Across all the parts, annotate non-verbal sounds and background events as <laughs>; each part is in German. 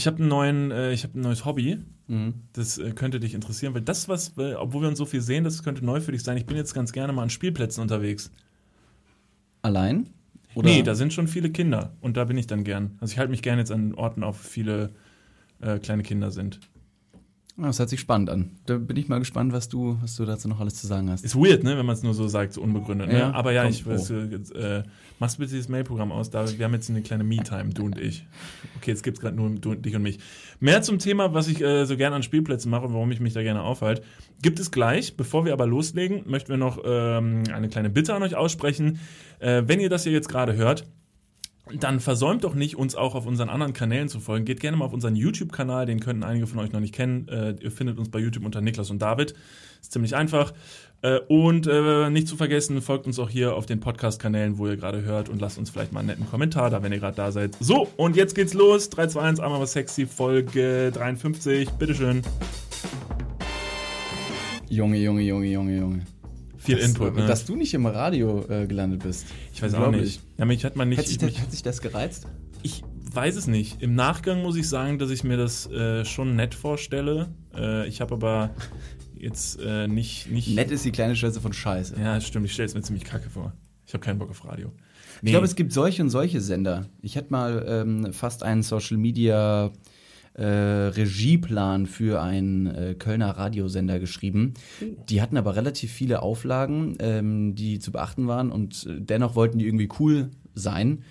Ich habe neuen, äh, ich habe ein neues Hobby. Mhm. Das äh, könnte dich interessieren, weil das, was, äh, obwohl wir uns so viel sehen, das könnte neu für dich sein. Ich bin jetzt ganz gerne mal an Spielplätzen unterwegs. Allein? Oder? Nee, da sind schon viele Kinder und da bin ich dann gern. Also ich halte mich gerne jetzt an Orten auf, wo viele äh, kleine Kinder sind. Das hört sich spannend an. Da bin ich mal gespannt, was du, was du dazu noch alles zu sagen hast. Ist weird, ne, wenn man es nur so sagt, so unbegründet. Ne? Ja, Aber ja, ich weiß, äh, machst bitte dieses Mailprogramm aus. Da, wir haben jetzt eine kleine Me-Time, du und ich. Okay, jetzt gibt es gerade nur du, dich und mich. Mehr zum Thema, was ich äh, so gerne an Spielplätzen mache und warum ich mich da gerne aufhalte, gibt es gleich. Bevor wir aber loslegen, möchten wir noch ähm, eine kleine Bitte an euch aussprechen. Äh, wenn ihr das hier jetzt gerade hört, dann versäumt doch nicht, uns auch auf unseren anderen Kanälen zu folgen. Geht gerne mal auf unseren YouTube-Kanal, den könnten einige von euch noch nicht kennen. Äh, ihr findet uns bei YouTube unter Niklas und David. Ist ziemlich einfach. Äh, und äh, nicht zu vergessen, folgt uns auch hier auf den Podcast-Kanälen, wo ihr gerade hört und lasst uns vielleicht mal einen netten Kommentar da, wenn ihr gerade da seid. So, und jetzt geht's los. 3, 2, 1, einmal was sexy, Folge 53. Bitteschön. Junge, Junge, Junge, Junge, Junge viel dass, Input. Ne? Dass du nicht im Radio äh, gelandet bist. Ich weiß auch nicht. Ja, mich hat man nicht. Hat sich, das, hat sich das gereizt? Ich weiß es nicht. Im Nachgang muss ich sagen, dass ich mir das äh, schon nett vorstelle. Äh, ich habe aber jetzt äh, nicht, nicht. Nett ist die kleine Schwester von Scheiße. Ja, stimmt. Ich stelle es mir ziemlich kacke vor. Ich habe keinen Bock auf Radio. Nee. Ich glaube, es gibt solche und solche Sender. Ich hatte mal ähm, fast einen Social Media äh, Regieplan für einen äh, Kölner Radiosender geschrieben. Die hatten aber relativ viele Auflagen, ähm, die zu beachten waren und äh, dennoch wollten die irgendwie cool sein.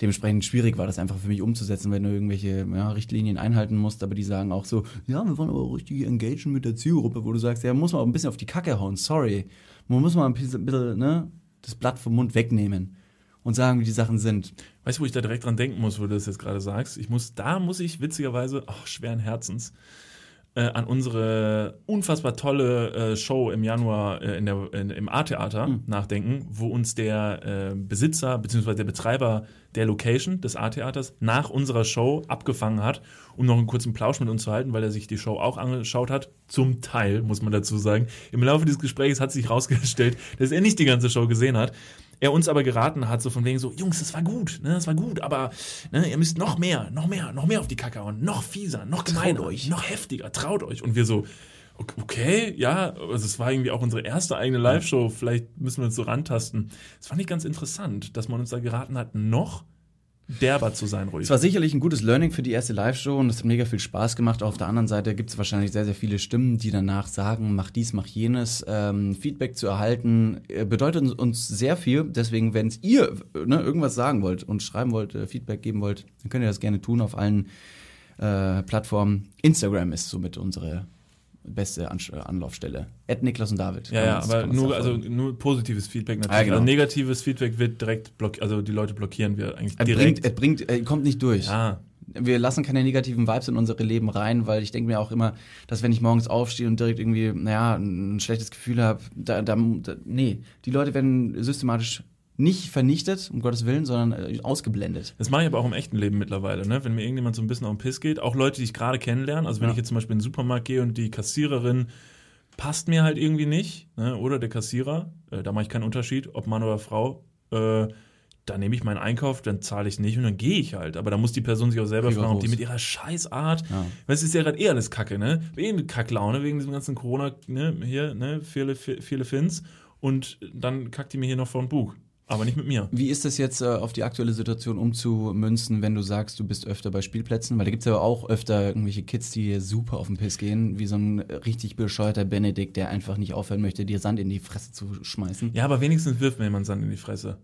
Dementsprechend schwierig war das einfach für mich umzusetzen, wenn du irgendwelche ja, Richtlinien einhalten musst, aber die sagen auch so, ja, wir wollen aber richtig engagen mit der Zielgruppe, wo du sagst, ja, muss man auch ein bisschen auf die Kacke hauen, sorry. Man muss mal ein bisschen, bisschen ne, das Blatt vom Mund wegnehmen und sagen, wie die Sachen sind. Weißt du, wo ich da direkt dran denken muss, wo du das jetzt gerade sagst? Ich muss, da muss ich witzigerweise, ach, schweren Herzens, äh, an unsere unfassbar tolle äh, Show im Januar äh, in der, in, im A-Theater mhm. nachdenken, wo uns der äh, Besitzer bzw. der Betreiber der Location des A-Theaters nach unserer Show abgefangen hat, um noch einen kurzen Plausch mit uns zu halten, weil er sich die Show auch angeschaut hat. Zum Teil, muss man dazu sagen. Im Laufe dieses Gesprächs hat sich herausgestellt, dass er nicht die ganze Show gesehen hat er uns aber geraten hat, so von wegen so, Jungs, das war gut, ne, das war gut, aber ne, ihr müsst noch mehr, noch mehr, noch mehr auf die Kacke hauen, noch fieser, noch gemeiner, euch. noch heftiger, traut euch. Und wir so, okay, ja, also es war irgendwie auch unsere erste eigene Live-Show, vielleicht müssen wir uns so rantasten. Das fand ich ganz interessant, dass man uns da geraten hat, noch derber zu sein, ruhig. Es war sicherlich ein gutes Learning für die erste Live-Show und es hat mega viel Spaß gemacht. Auf der anderen Seite gibt es wahrscheinlich sehr, sehr viele Stimmen, die danach sagen, mach dies, mach jenes. Ähm, Feedback zu erhalten äh, bedeutet uns sehr viel. Deswegen, wenn ihr ne, irgendwas sagen wollt und schreiben wollt, äh, Feedback geben wollt, dann könnt ihr das gerne tun auf allen äh, Plattformen. Instagram ist somit unsere beste An Anlaufstelle. Ed Niklas und David. Ja, ja aber nur, also nur positives Feedback natürlich. Ah, genau. also negatives Feedback wird direkt blockiert, also die Leute blockieren wir eigentlich er direkt. Bringt, er bringt, er kommt nicht durch. Ja. Wir lassen keine negativen Vibes in unsere Leben rein, weil ich denke mir auch immer, dass wenn ich morgens aufstehe und direkt irgendwie, naja, ein schlechtes Gefühl habe, da, da, da, nee, die Leute werden systematisch nicht vernichtet, um Gottes Willen, sondern äh, ausgeblendet. Das mache ich aber auch im echten Leben mittlerweile, ne? Wenn mir irgendjemand so ein bisschen auf den Piss geht, auch Leute, die ich gerade kennenlerne, also wenn ja. ich jetzt zum Beispiel in den Supermarkt gehe und die Kassiererin passt mir halt irgendwie nicht, ne? oder der Kassierer, äh, da mache ich keinen Unterschied, ob Mann oder Frau, äh, dann nehme ich meinen Einkauf, dann zahle ich nicht und dann gehe ich halt. Aber da muss die Person sich auch selber fragen, ob die mit ihrer Scheißart, ja. weil es ist ja gerade eher alles Kacke, ne? Wegen Kacklaune, wegen diesem ganzen Corona, ne? Hier, ne? Viele, viele Fins. Und dann kackt die mir hier noch vor den Bug. Aber nicht mit mir. Wie ist das jetzt äh, auf die aktuelle Situation umzumünzen, wenn du sagst, du bist öfter bei Spielplätzen? Weil da gibt es ja auch öfter irgendwelche Kids, die super auf den Piss gehen, wie so ein richtig bescheuerter Benedikt, der einfach nicht aufhören möchte, dir Sand in die Fresse zu schmeißen. Ja, aber wenigstens wirft mir jemand Sand in die Fresse.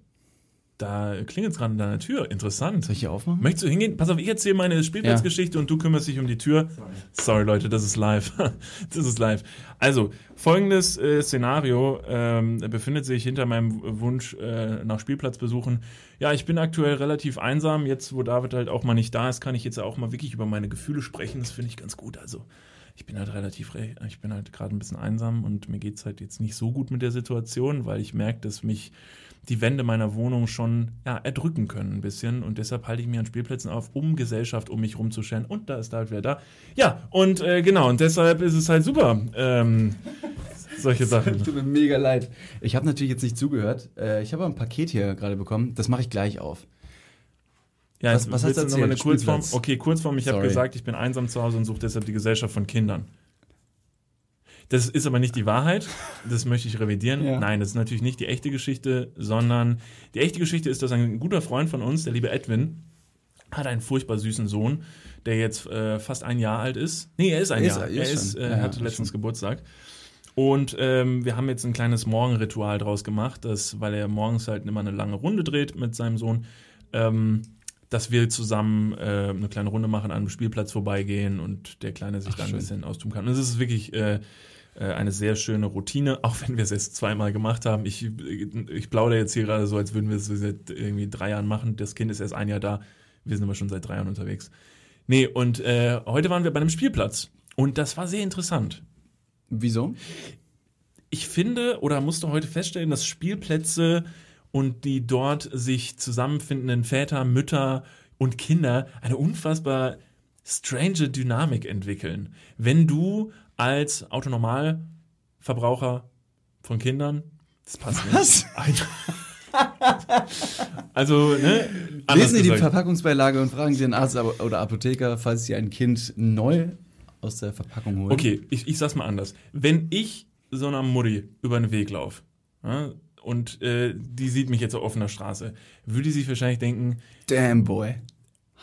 Da klingelt es gerade an deiner Tür. Interessant. Soll ich hier aufmachen? Möchtest du hingehen? Pass auf, ich erzähle meine Spielplatzgeschichte ja. und du kümmerst dich um die Tür. Sorry, Sorry Leute, das ist live. <laughs> das ist live. Also, folgendes äh, Szenario ähm, befindet sich hinter meinem Wunsch äh, nach Spielplatz besuchen. Ja, ich bin aktuell relativ einsam. Jetzt, wo David halt auch mal nicht da ist, kann ich jetzt auch mal wirklich über meine Gefühle sprechen. Das finde ich ganz gut. Also, ich bin halt relativ, ich bin halt gerade ein bisschen einsam und mir geht es halt jetzt nicht so gut mit der Situation, weil ich merke, dass mich die Wände meiner Wohnung schon ja, erdrücken können ein bisschen. Und deshalb halte ich mir an Spielplätzen auf, um Gesellschaft um mich rumzuscheren. Und da ist halt wer da. Ja, und äh, genau, und deshalb ist es halt super. Ähm, solche Sachen. Tut mir mega leid. Ich habe natürlich jetzt nicht zugehört. Äh, ich habe ein Paket hier gerade bekommen. Das mache ich gleich auf. Ja, Was- was hast du mal eine erzählt? Kurzform? Okay, Kurzform. Ich habe gesagt, ich bin einsam zu Hause und suche deshalb die Gesellschaft von Kindern. Das ist aber nicht die Wahrheit. Das möchte ich revidieren. Ja. Nein, das ist natürlich nicht die echte Geschichte, sondern die echte Geschichte ist, dass ein guter Freund von uns, der liebe Edwin, hat einen furchtbar süßen Sohn, der jetzt äh, fast ein Jahr alt ist. Nee, er ist ein Ist Jahr. er, Er ist äh, Ja, hatte letztens schon. Geburtstag. Und ähm, wir haben jetzt ein kleines Morgenritual draus gemacht, dass, weil er morgens halt immer eine lange Runde dreht mit seinem Sohn, ähm, dass wir zusammen äh, eine kleine Runde machen, an einem Spielplatz vorbeigehen und der Kleine sich Ach, dann ein schön. bisschen austoben kann. Und es ist wirklich äh, eine sehr schöne Routine, <laughs> auch wenn wir es jetzt zweimal gemacht haben. Ich, ich plaudere jetzt hier gerade so, als würden wir es seit irgendwie drei Jahren machen. Das Kind ist erst ein Jahr da. Wir sind aber schon seit drei Jahren unterwegs. Nee, und äh, heute waren wir bei einem Spielplatz. Und das war sehr interessant. Wieso? Ich finde oder musste heute feststellen, dass Spielplätze und die dort sich zusammenfindenden Väter, Mütter und Kinder eine unfassbar strange Dynamik entwickeln. Wenn du als Autonormalverbraucher von Kindern, das passt nicht. Was? Ein- also, ne? Lesen Sie die. Verpackungsbeilage und fragen Sie den Arzt oder Apotheker, falls Sie ein Kind neu aus der Verpackung holen. Okay, ich, ich sag's mal anders. Wenn ich so einer Mutti über den Weg laufe ja, und äh, die sieht mich jetzt auf offener Straße, würde sie sich wahrscheinlich denken, Damn boy.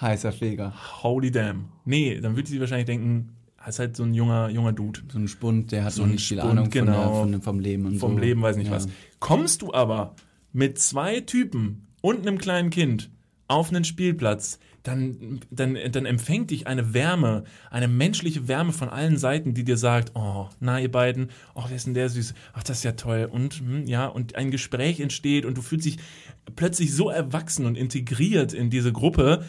Heißer Feger. holy damn. Nee, dann würde sie wahrscheinlich denken, ist halt so ein junger, junger Dude. So ein Spund, der hat So noch ein nicht viel Spund, Ahnung von, genau. der, von, dem- vom Leben und Vom so. Leben, weiß nicht Ja. was. Kommst du aber mit zwei Typen und einem kleinen Kind auf einen Spielplatz, dann, dann, dann empfängt dich eine Wärme, eine menschliche Wärme von allen Seiten, die dir sagt, oh, na ihr beiden, oh, wer ist denn der süß? Ach, das ist ja toll. Und hm, ja, und ein Gespräch entsteht und du fühlst dich plötzlich so erwachsen und integriert in diese Gruppe,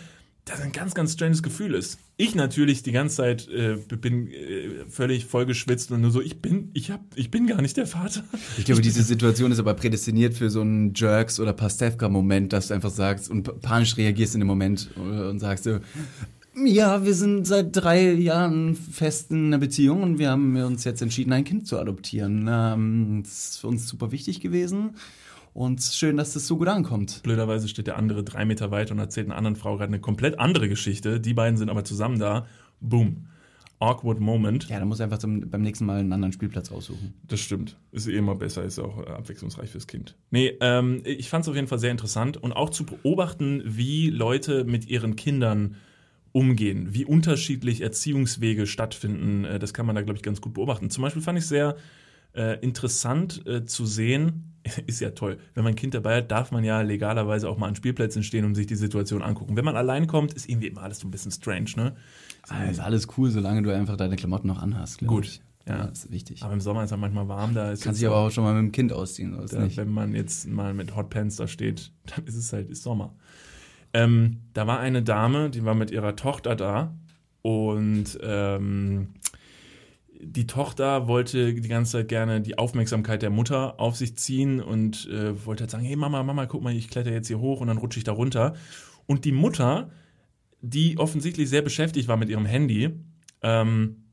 das ein ganz, ganz stranges Gefühl ist. Ich natürlich die ganze Zeit äh, bin äh, völlig vollgeschwitzt und nur so, ich bin, ich hab, ich bin gar nicht der Vater. Ich glaube, diese Situation ist aber prädestiniert für so einen Jerks- oder Pastewka-Moment, dass du einfach sagst und pa- panisch reagierst in dem Moment äh, und sagst so, ja, wir sind seit drei Jahren fest in einer Beziehung und wir haben uns jetzt entschieden, ein Kind zu adoptieren. Ähm, das ist für uns super wichtig gewesen und schön, dass das so gut ankommt. Blöderweise steht der andere drei Meter weit und erzählt einer anderen Frau gerade eine komplett andere Geschichte. Die beiden sind aber zusammen da. Boom. Awkward Moment. Ja, da muss einfach zum, beim nächsten Mal einen anderen Spielplatz aussuchen. Das stimmt. Ist eh immer besser, ist auch äh, abwechslungsreich fürs Kind. Nee, ähm, ich fand es auf jeden Fall sehr interessant und auch zu beobachten, wie Leute mit ihren Kindern umgehen, wie unterschiedlich Erziehungswege stattfinden. Äh, das kann man da, glaube ich, ganz gut beobachten. Zum Beispiel fand ich sehr äh, interessant äh, zu sehen, <laughs> ist ja toll, wenn man ein Kind dabei hat, darf man ja legalerweise auch mal an Spielplätzen stehen und sich die Situation angucken. Wenn man allein kommt, ist irgendwie immer alles so ein bisschen strange, ne? Ah, ist alles cool, solange du einfach deine Klamotten noch anhast. Gut, ich. ja. das ist wichtig. Aber im Sommer ist ja manchmal warm, da ist Kannst jetzt dich aber auch schon mal mit dem Kind ausziehen. So nicht. wenn man jetzt mal mit Hotpants da steht, <laughs> dann ist es halt ist Sommer. Ähm, da war eine Dame, die war mit ihrer Tochter da und ähm, die Tochter wollte die ganze Zeit gerne die Aufmerksamkeit der Mutter auf sich ziehen und äh, wollte halt sagen, hey Mama, Mama, guck mal, ich kletter jetzt hier hoch und dann rutsche ich da runter. Und die Mutter, die offensichtlich sehr beschäftigt war mit ihrem Handy, ähm,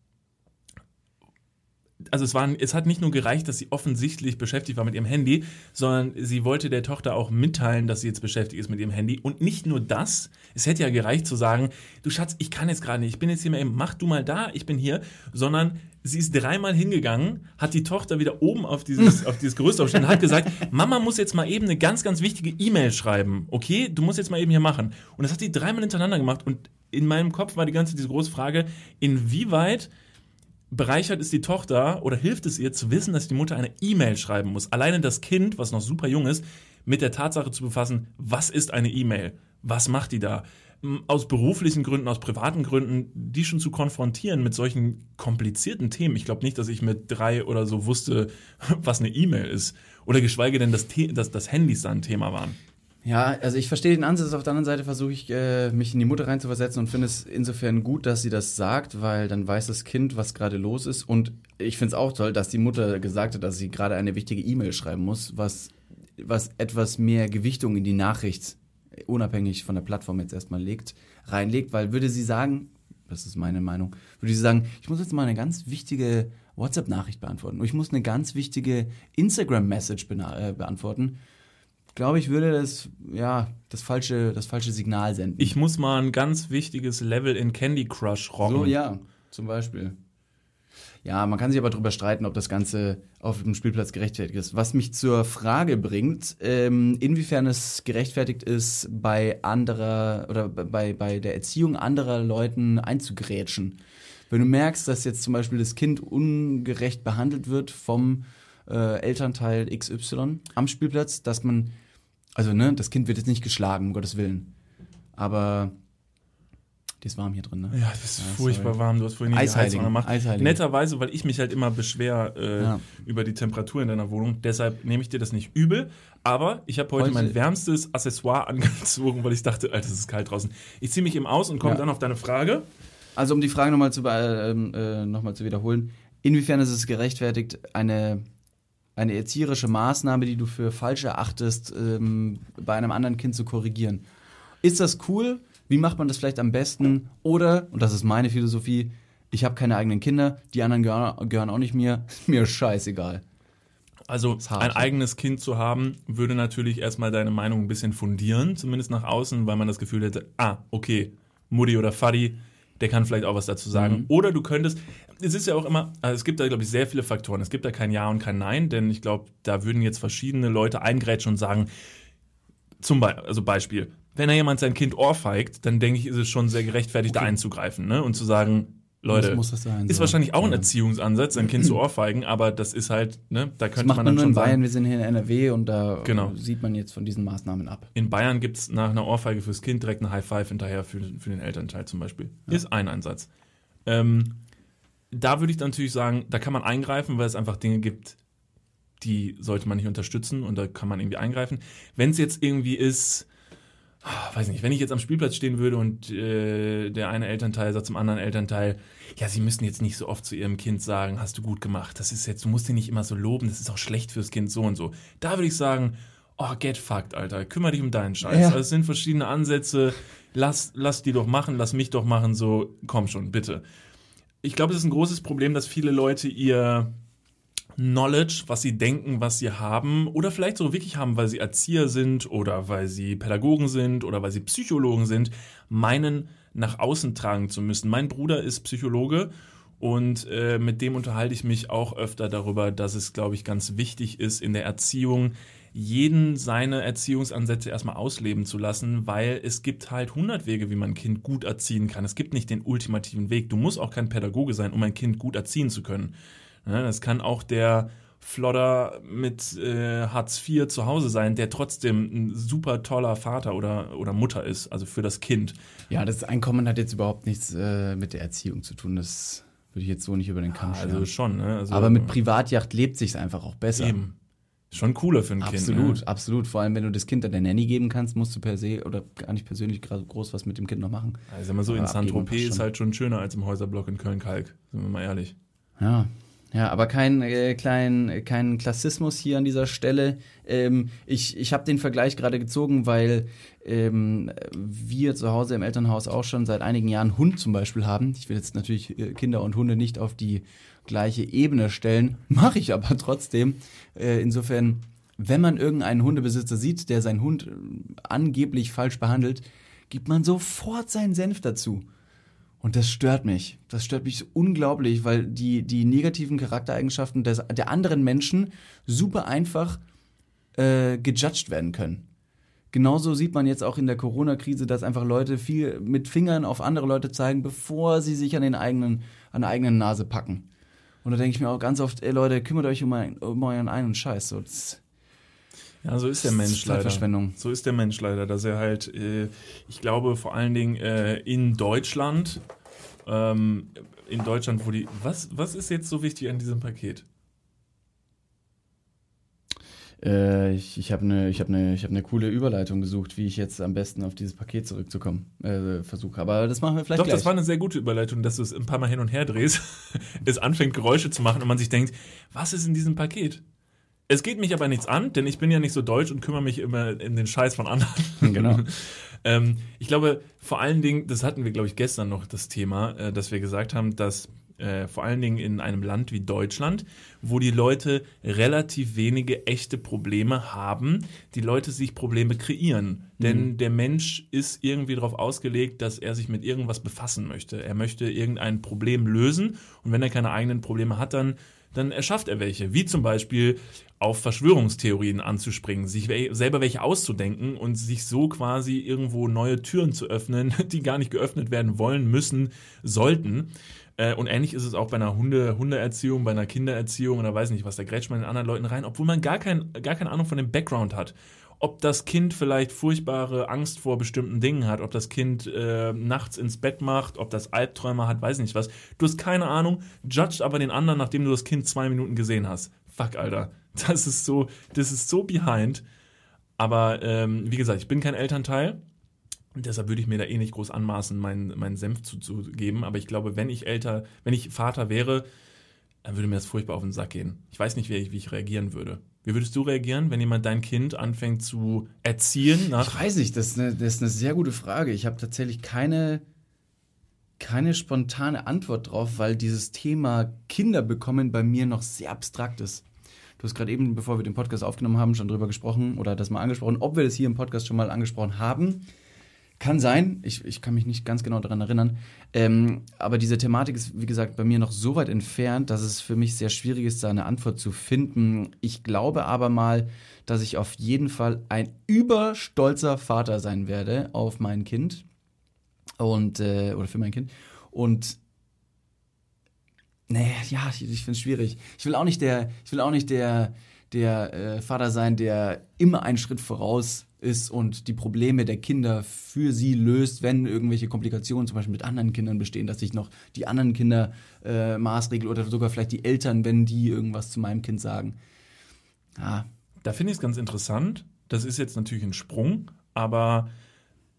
also es, war, es hat nicht nur gereicht, dass sie offensichtlich beschäftigt war mit ihrem Handy, sondern sie wollte der Tochter auch mitteilen, dass sie jetzt beschäftigt ist mit ihrem Handy. Und nicht nur das, es hätte ja gereicht zu sagen, du Schatz, ich kann jetzt gerade nicht, ich bin jetzt hier mal eben, mach du mal da, ich bin hier, sondern sie ist dreimal hingegangen, hat die Tochter wieder oben auf dieses, <laughs> auf dieses Gerüst aufgestellt und hat gesagt, Mama muss jetzt mal eben eine ganz, ganz wichtige E-Mail schreiben, okay? Du musst jetzt mal eben hier machen. Und das hat sie dreimal hintereinander gemacht und in meinem Kopf war die ganze diese große Frage, inwieweit bereichert ist die Tochter oder hilft es ihr zu wissen, dass die Mutter eine E-Mail schreiben muss. Alleine das Kind, was noch super jung ist, mit der Tatsache zu befassen, was ist eine E-Mail? Was macht die da? Aus beruflichen Gründen, aus privaten Gründen, die schon zu konfrontieren mit solchen komplizierten Themen. Ich glaube nicht, dass ich mit drei oder so wusste, <laughs> was eine E-Mail ist. Oder geschweige denn, dass, dass, dass Handys da ein Thema waren. Ja, also ich verstehe den Ansatz. Auf der anderen Seite versuche ich, äh, mich in die Mutter reinzuversetzen und finde es insofern gut, dass sie das sagt, weil dann weiß das Kind, was gerade los ist. Und ich finde es auch toll, dass die Mutter gesagt hat, dass sie gerade eine wichtige E-Mail schreiben muss, was, was etwas mehr Gewichtung in die Nachricht, äh, unabhängig von der Plattform jetzt erstmal legt, reinlegt, weil würde sie sagen, das ist meine Meinung, würde sie sagen, ich muss jetzt mal eine ganz wichtige WhatsApp-Nachricht beantworten. Und ich muss eine ganz wichtige Instagram-Message bena- äh, beantworten glaube ich, würde das, ja, das falsche, das falsche Signal senden. Ich muss mal ein ganz wichtiges Level in Candy Crush rocken. so, ja, zum Beispiel. Ja, man kann sich aber darüber streiten, ob das Ganze auf dem Spielplatz gerechtfertigt ist. Was mich zur Frage bringt, ähm, inwiefern es gerechtfertigt ist, bei anderer oder bei, bei der Erziehung anderer Leuten einzugrätschen. Wenn du merkst, dass jetzt zum Beispiel das Kind ungerecht behandelt wird vom äh, Elternteil XY am Spielplatz, dass man, also ne, das Kind wird jetzt nicht geschlagen, um Gottes Willen. Aber die ist warm hier drin, ne? Ja, das ist Ja, furchtbar sorry. warm. Du hast vorhin die Eisheiligen, Heizung gemacht. Eisheiligen. Netterweise, weil ich mich halt immer beschwer äh, Ja. über die Temperatur in deiner Wohnung. Deshalb nehme ich dir das nicht übel. Aber ich habe heute, Heute- mein wärmstes Accessoire <laughs> angezogen, weil ich dachte, Alter, es ist kalt draußen. Ich ziehe mich eben aus und komme Ja. dann auf deine Frage. Also um die Frage nochmal zu, ähm, äh, noch mal zu wiederholen, inwiefern ist es gerechtfertigt, eine, eine erzieherische Maßnahme, die du für falsch erachtest, ähm, bei einem anderen Kind zu korrigieren? Ist das cool? Wie macht man das vielleicht am besten? Oder, und das ist meine Philosophie, ich habe keine eigenen Kinder, die anderen gehören, gehören auch nicht mir, <laughs> mir scheißegal. Also hart, ein ja. eigenes Kind zu haben, würde natürlich erstmal deine Meinung ein bisschen fundieren, zumindest nach außen, weil man das Gefühl hätte, ah, okay, Mutti oder Fadi, der kann vielleicht auch was dazu sagen. Mhm. Oder du könntest, es ist ja auch immer, also es gibt da, glaube ich, sehr viele Faktoren. Es gibt da kein Ja und kein Nein, denn ich glaube, da würden jetzt verschiedene Leute eingrätschen und sagen, zum Beispiel, also Beispiel, wenn da jemand sein Kind ohrfeigt, dann denke ich, ist es schon sehr gerechtfertigt, da einzugreifen ne? und zu sagen, Leute, Muss- muss das sein, ist so. wahrscheinlich auch ein Ja. Erziehungsansatz, sein Kind zu ohrfeigen, aber das ist halt, ne, da Das könnte macht man man dann nur schon in sagen, Bayern, wir sind hier in NRW und da Genau. sieht man jetzt von diesen Maßnahmen ab. in Bayern gibt es nach einer Ohrfeige fürs Kind direkt eine High Five hinterher für, für den Elternteil zum Beispiel. Ist ein Einsatz. Ähm, da würde ich dann natürlich sagen, da kann man eingreifen, weil es einfach Dinge gibt, die sollte man nicht unterstützen und da kann man irgendwie eingreifen. Wenn es jetzt irgendwie ist, ah, weiß nicht, wenn ich jetzt am Spielplatz stehen würde und äh, der eine Elternteil sagt zum anderen Elternteil, ja, sie müssen jetzt nicht so oft zu ihrem Kind sagen, hast du gut gemacht. Das ist jetzt, du musst ihn nicht immer so loben, das ist auch schlecht fürs Kind so und so. Da würde ich sagen, oh, get fucked, Alter, kümmere dich um deinen Scheiß. Ja. Also es sind verschiedene Ansätze, lass, lass die doch machen, lass mich doch machen, so, komm schon, bitte. Ich glaube, es ist ein großes Problem, dass viele Leute ihr Knowledge, was sie denken, was sie haben, oder vielleicht so wirklich haben, weil sie Erzieher sind oder weil sie Pädagogen sind oder weil sie Psychologen sind, meinen, nach außen tragen zu müssen. Mein Bruder ist Psychologe und äh, mit dem unterhalte ich mich auch öfter darüber, dass es, glaube ich, ganz wichtig ist, in der Erziehung jeden seine Erziehungsansätze erstmal ausleben zu lassen, weil es gibt halt 100 Wege, wie man ein Kind gut erziehen kann. Es gibt nicht den ultimativen Weg. Du musst auch kein Pädagoge sein, um ein Kind gut erziehen zu können. Das kann auch der Flodder mit äh, Hartz IV zu Hause sein, der trotzdem ein super toller Vater oder, oder Mutter ist, also für das Kind. Ja, das Einkommen hat jetzt überhaupt nichts äh, mit der Erziehung zu tun. Das würde ich jetzt so nicht über den Kamm scheren. Also schon, ne? Also, Aber mit Privatjacht lebt sich's einfach auch besser. eben. Schon cooler für ein Absolut, Kind. Ne? absolut. Vor allem, wenn du das Kind an der Nanny geben kannst, musst du per se oder gar nicht persönlich gerade groß was mit dem Kind noch machen. Also sag mal so, in Aber abgeben Saint-Tropez ist halt schon schöner als im Häuserblock in Köln-Kalk, sind wir mal ehrlich. Ja. Ja, aber kein, äh, klein, kein Klassismus hier an dieser Stelle. Ähm, ich ich habe den Vergleich gerade gezogen, weil ähm, wir zu Hause im Elternhaus auch schon seit einigen Jahren Hund zum Beispiel haben. Ich will jetzt natürlich äh, Kinder und Hunde nicht auf die gleiche Ebene stellen, <laughs> mache ich aber trotzdem. Äh, insofern, wenn man irgendeinen Hundebesitzer sieht, der seinen Hund äh, angeblich falsch behandelt, gibt man sofort seinen Senf dazu. Und das stört mich. Das stört mich so unglaublich, weil die, die negativen Charaktereigenschaften des, der anderen Menschen super einfach äh, gejudged werden können. Genauso sieht man jetzt auch in der Corona-Krise, dass einfach Leute viel mit Fingern auf andere Leute zeigen, bevor sie sich an, den eigenen, an der eigenen Nase packen. Und da denke ich mir auch ganz oft, ey Leute, kümmert euch um, euren eigenen Scheiß. So, das, Ja, so ist der Mensch ist leider. So ist der Mensch leider, dass er halt, äh, ich glaube vor allen Dingen äh, in Deutschland, ähm, in Deutschland, wo die, was, was ist jetzt so wichtig an diesem Paket? Äh, ich ich habe eine ich hab ne, ich hab ne coole Überleitung gesucht, wie ich jetzt am besten auf dieses Paket zurückzukommen äh, versuche. Aber das machen wir vielleicht Doch, gleich. das war eine sehr gute Überleitung, dass du es ein paar Mal hin und her drehst, <laughs> es anfängt Geräusche zu machen und man sich denkt, was ist in diesem Paket? Es geht mich aber nichts an, denn ich bin ja nicht so deutsch und kümmere mich immer in den Scheiß von anderen. Genau. <laughs> ähm, ich glaube, vor allen Dingen, das hatten wir, glaube ich, gestern noch das Thema, äh, dass wir gesagt haben, dass Äh, vor allen Dingen in einem Land wie Deutschland, wo die Leute relativ wenige echte Probleme haben, die Leute sich Probleme kreieren. Mhm. Denn der Mensch ist irgendwie darauf ausgelegt, dass er sich mit irgendwas befassen möchte. Er möchte irgendein Problem lösen und wenn er keine eigenen Probleme hat, dann dann erschafft er welche, wie zum Beispiel auf Verschwörungstheorien anzuspringen, sich selber welche auszudenken und sich so quasi irgendwo neue Türen zu öffnen, <laughs> die gar nicht geöffnet werden wollen, müssen, sollten. Äh, und ähnlich ist es auch bei einer Hunde, Hundeerziehung, bei einer Kindererziehung oder weiß nicht was, da grätscht man in anderen Leuten rein, obwohl man gar, kein, gar keine Ahnung von dem Background hat ob das Kind vielleicht furchtbare Angst vor bestimmten Dingen hat, ob das Kind äh, nachts ins Bett macht, ob das Albträume hat, weiß nicht was. Du hast keine Ahnung, judged aber den anderen, nachdem du das Kind zwei Minuten gesehen hast. Fuck, Alter. Das ist so, das ist so behind. Aber ähm, wie gesagt, ich bin kein Elternteil. Deshalb würde ich mir da eh nicht groß anmaßen, meinen, meinen Senf zuzugeben. Aber ich glaube, wenn ich älter, wenn ich Vater wäre, dann würde mir das furchtbar auf den Sack gehen. Ich weiß nicht, wie ich, wie ich reagieren würde. Wie würdest du reagieren, wenn jemand dein Kind anfängt zu erziehen? ich weiß nicht, das ist, eine, das ist eine sehr gute Frage. Ich habe tatsächlich keine, keine spontane Antwort drauf, weil dieses Thema Kinder bekommen bei mir noch sehr abstrakt ist. Du hast gerade eben, bevor wir den Podcast aufgenommen haben, schon drüber gesprochen oder das mal angesprochen, ob wir das hier im Podcast schon mal angesprochen haben. Kann sein, ich, ich kann mich nicht ganz genau daran erinnern. Ähm, aber diese Thematik ist, wie gesagt, bei mir noch so weit entfernt, dass es für mich sehr schwierig ist, da eine Antwort zu finden. Ich glaube aber mal, dass ich auf jeden Fall ein überstolzer Vater sein werde auf mein Kind. Und, äh, oder für mein Kind. Und nee, ja, ich, ich finde es schwierig. Ich will auch nicht der, ich will auch nicht der, der äh, Vater sein, der immer einen Schritt voraus ist und die Probleme der Kinder für sie löst, wenn irgendwelche Komplikationen zum Beispiel mit anderen Kindern bestehen, dass ich noch die anderen Kinder äh, maßregel oder sogar vielleicht die Eltern, wenn die irgendwas zu meinem Kind sagen. Ja. Da finde ich es ganz interessant. Das ist jetzt natürlich ein Sprung, aber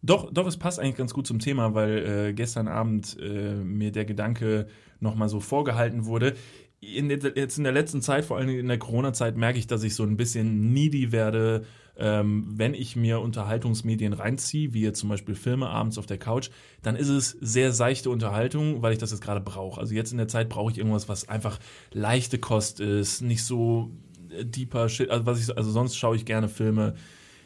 doch, doch, es passt eigentlich ganz gut zum Thema, weil äh, gestern Abend äh, mir der Gedanke nochmal so vorgehalten wurde in, jetzt in der letzten Zeit, vor allem in der Corona-Zeit, merke ich, dass ich so ein bisschen needy werde, ähm, wenn ich mir Unterhaltungsmedien reinziehe, wie jetzt zum Beispiel Filme abends auf der Couch, dann ist es sehr seichte Unterhaltung, weil ich das jetzt gerade brauche. Also jetzt in der Zeit brauche ich irgendwas, was einfach leichte Kost ist, nicht so äh, deeper Shit. Also, was ich, also sonst schaue ich gerne Filme,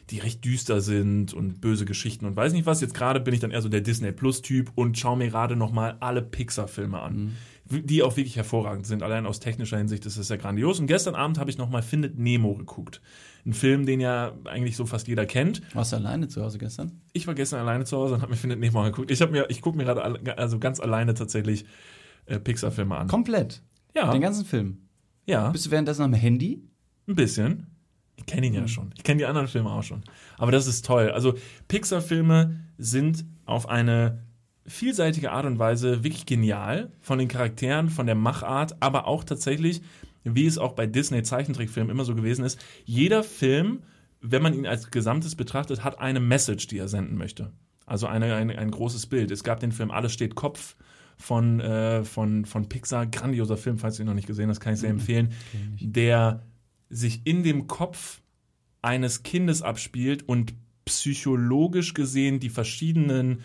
die recht düster sind und böse Geschichten und weiß nicht was. Jetzt gerade bin ich dann eher so der Disney Plus Typ und schaue mir gerade nochmal alle Pixar Filme an. Mhm die auch wirklich hervorragend sind. Allein aus technischer Hinsicht ist es ja grandios. Und gestern Abend habe ich nochmal Findet Nemo geguckt. Ein Film, den ja eigentlich so fast jeder kennt. Warst du alleine zu Hause gestern? Ich war gestern alleine zu Hause und habe mir Findet Nemo angeguckt. Ich, mir, ich gucke mir gerade also ganz alleine tatsächlich äh, Pixar-Filme an. Komplett? Ja. Den ganzen Film? Ja. Bist du währenddessen am Handy? Ein bisschen. Ich kenne ihn ja hm. schon. Ich kenne die anderen Filme auch schon. Aber das ist toll. Also Pixar-Filme sind auf eine vielseitige Art und Weise wirklich genial von den Charakteren, von der Machart, aber auch tatsächlich, wie es auch bei Disney Zeichentrickfilmen immer so gewesen ist, jeder Film, wenn man ihn als Gesamtes betrachtet, hat eine Message, die er senden möchte. Also eine, eine ein großes Bild. Es gab den Film Alles steht Kopf von, äh, von, von Pixar, grandioser Film, falls du ihn noch nicht gesehen hast, kann ich sehr mhm. empfehlen, der sich in dem Kopf eines Kindes abspielt und psychologisch gesehen die verschiedenen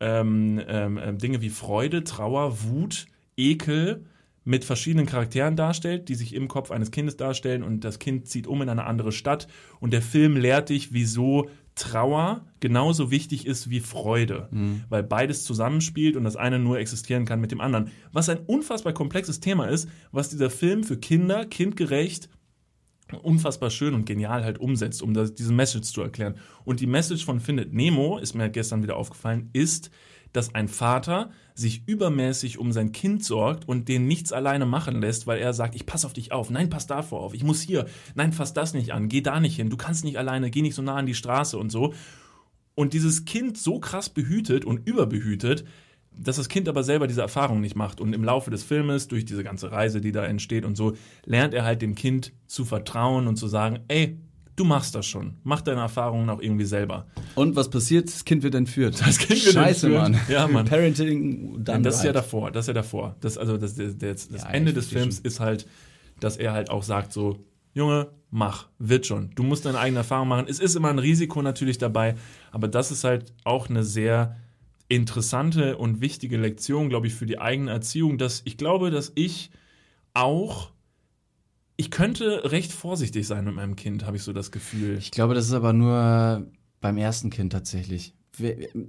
ähm, ähm, ähm, Dinge wie Freude, Trauer, Wut, Ekel mit verschiedenen Charakteren darstellt, die sich im Kopf eines Kindes darstellen und das Kind zieht um in eine andere Stadt und der Film lehrt dich, wieso Trauer genauso wichtig ist wie Freude, mhm. weil beides zusammenspielt und das eine nur existieren kann mit dem anderen. Was ein unfassbar komplexes Thema ist, was dieser Film für Kinder kindgerecht unfassbar schön und genial halt umsetzt, um das, diese Message zu erklären. Und die Message von Findet Nemo, ist mir gestern wieder aufgefallen, ist, dass ein Vater sich übermäßig um sein Kind sorgt und den nichts alleine machen lässt, weil er sagt, ich pass auf dich auf, nein, pass davor auf, ich muss hier, nein, fass das nicht an, geh da nicht hin, du kannst nicht alleine, geh nicht so nah an die Straße und so. Und dieses Kind so krass behütet und überbehütet, dass das Kind aber selber diese Erfahrung nicht macht. Und im Laufe des Filmes, durch diese ganze Reise, die da entsteht und so, lernt er halt dem Kind zu vertrauen und zu sagen, ey, du machst das schon. Mach deine Erfahrungen auch irgendwie selber. Und was passiert? Das Kind wird entführt. Das Kind wird Scheiße, entführt. Mann. Ja, Mann. Parenting done Das ist ja davor. Das ist ja davor. Das, also das, das, das, das ja, Ende des Films ist halt, dass er halt auch sagt so, Junge, mach, wird schon. Du musst deine eigene Erfahrung machen. Es ist immer ein Risiko natürlich dabei, aber das ist halt auch eine sehr interessante und wichtige Lektion, glaube ich, für die eigene Erziehung, dass ich glaube, dass ich auch ich könnte recht vorsichtig sein mit meinem Kind, habe ich so das Gefühl. Ich glaube, das ist aber nur beim ersten Kind tatsächlich.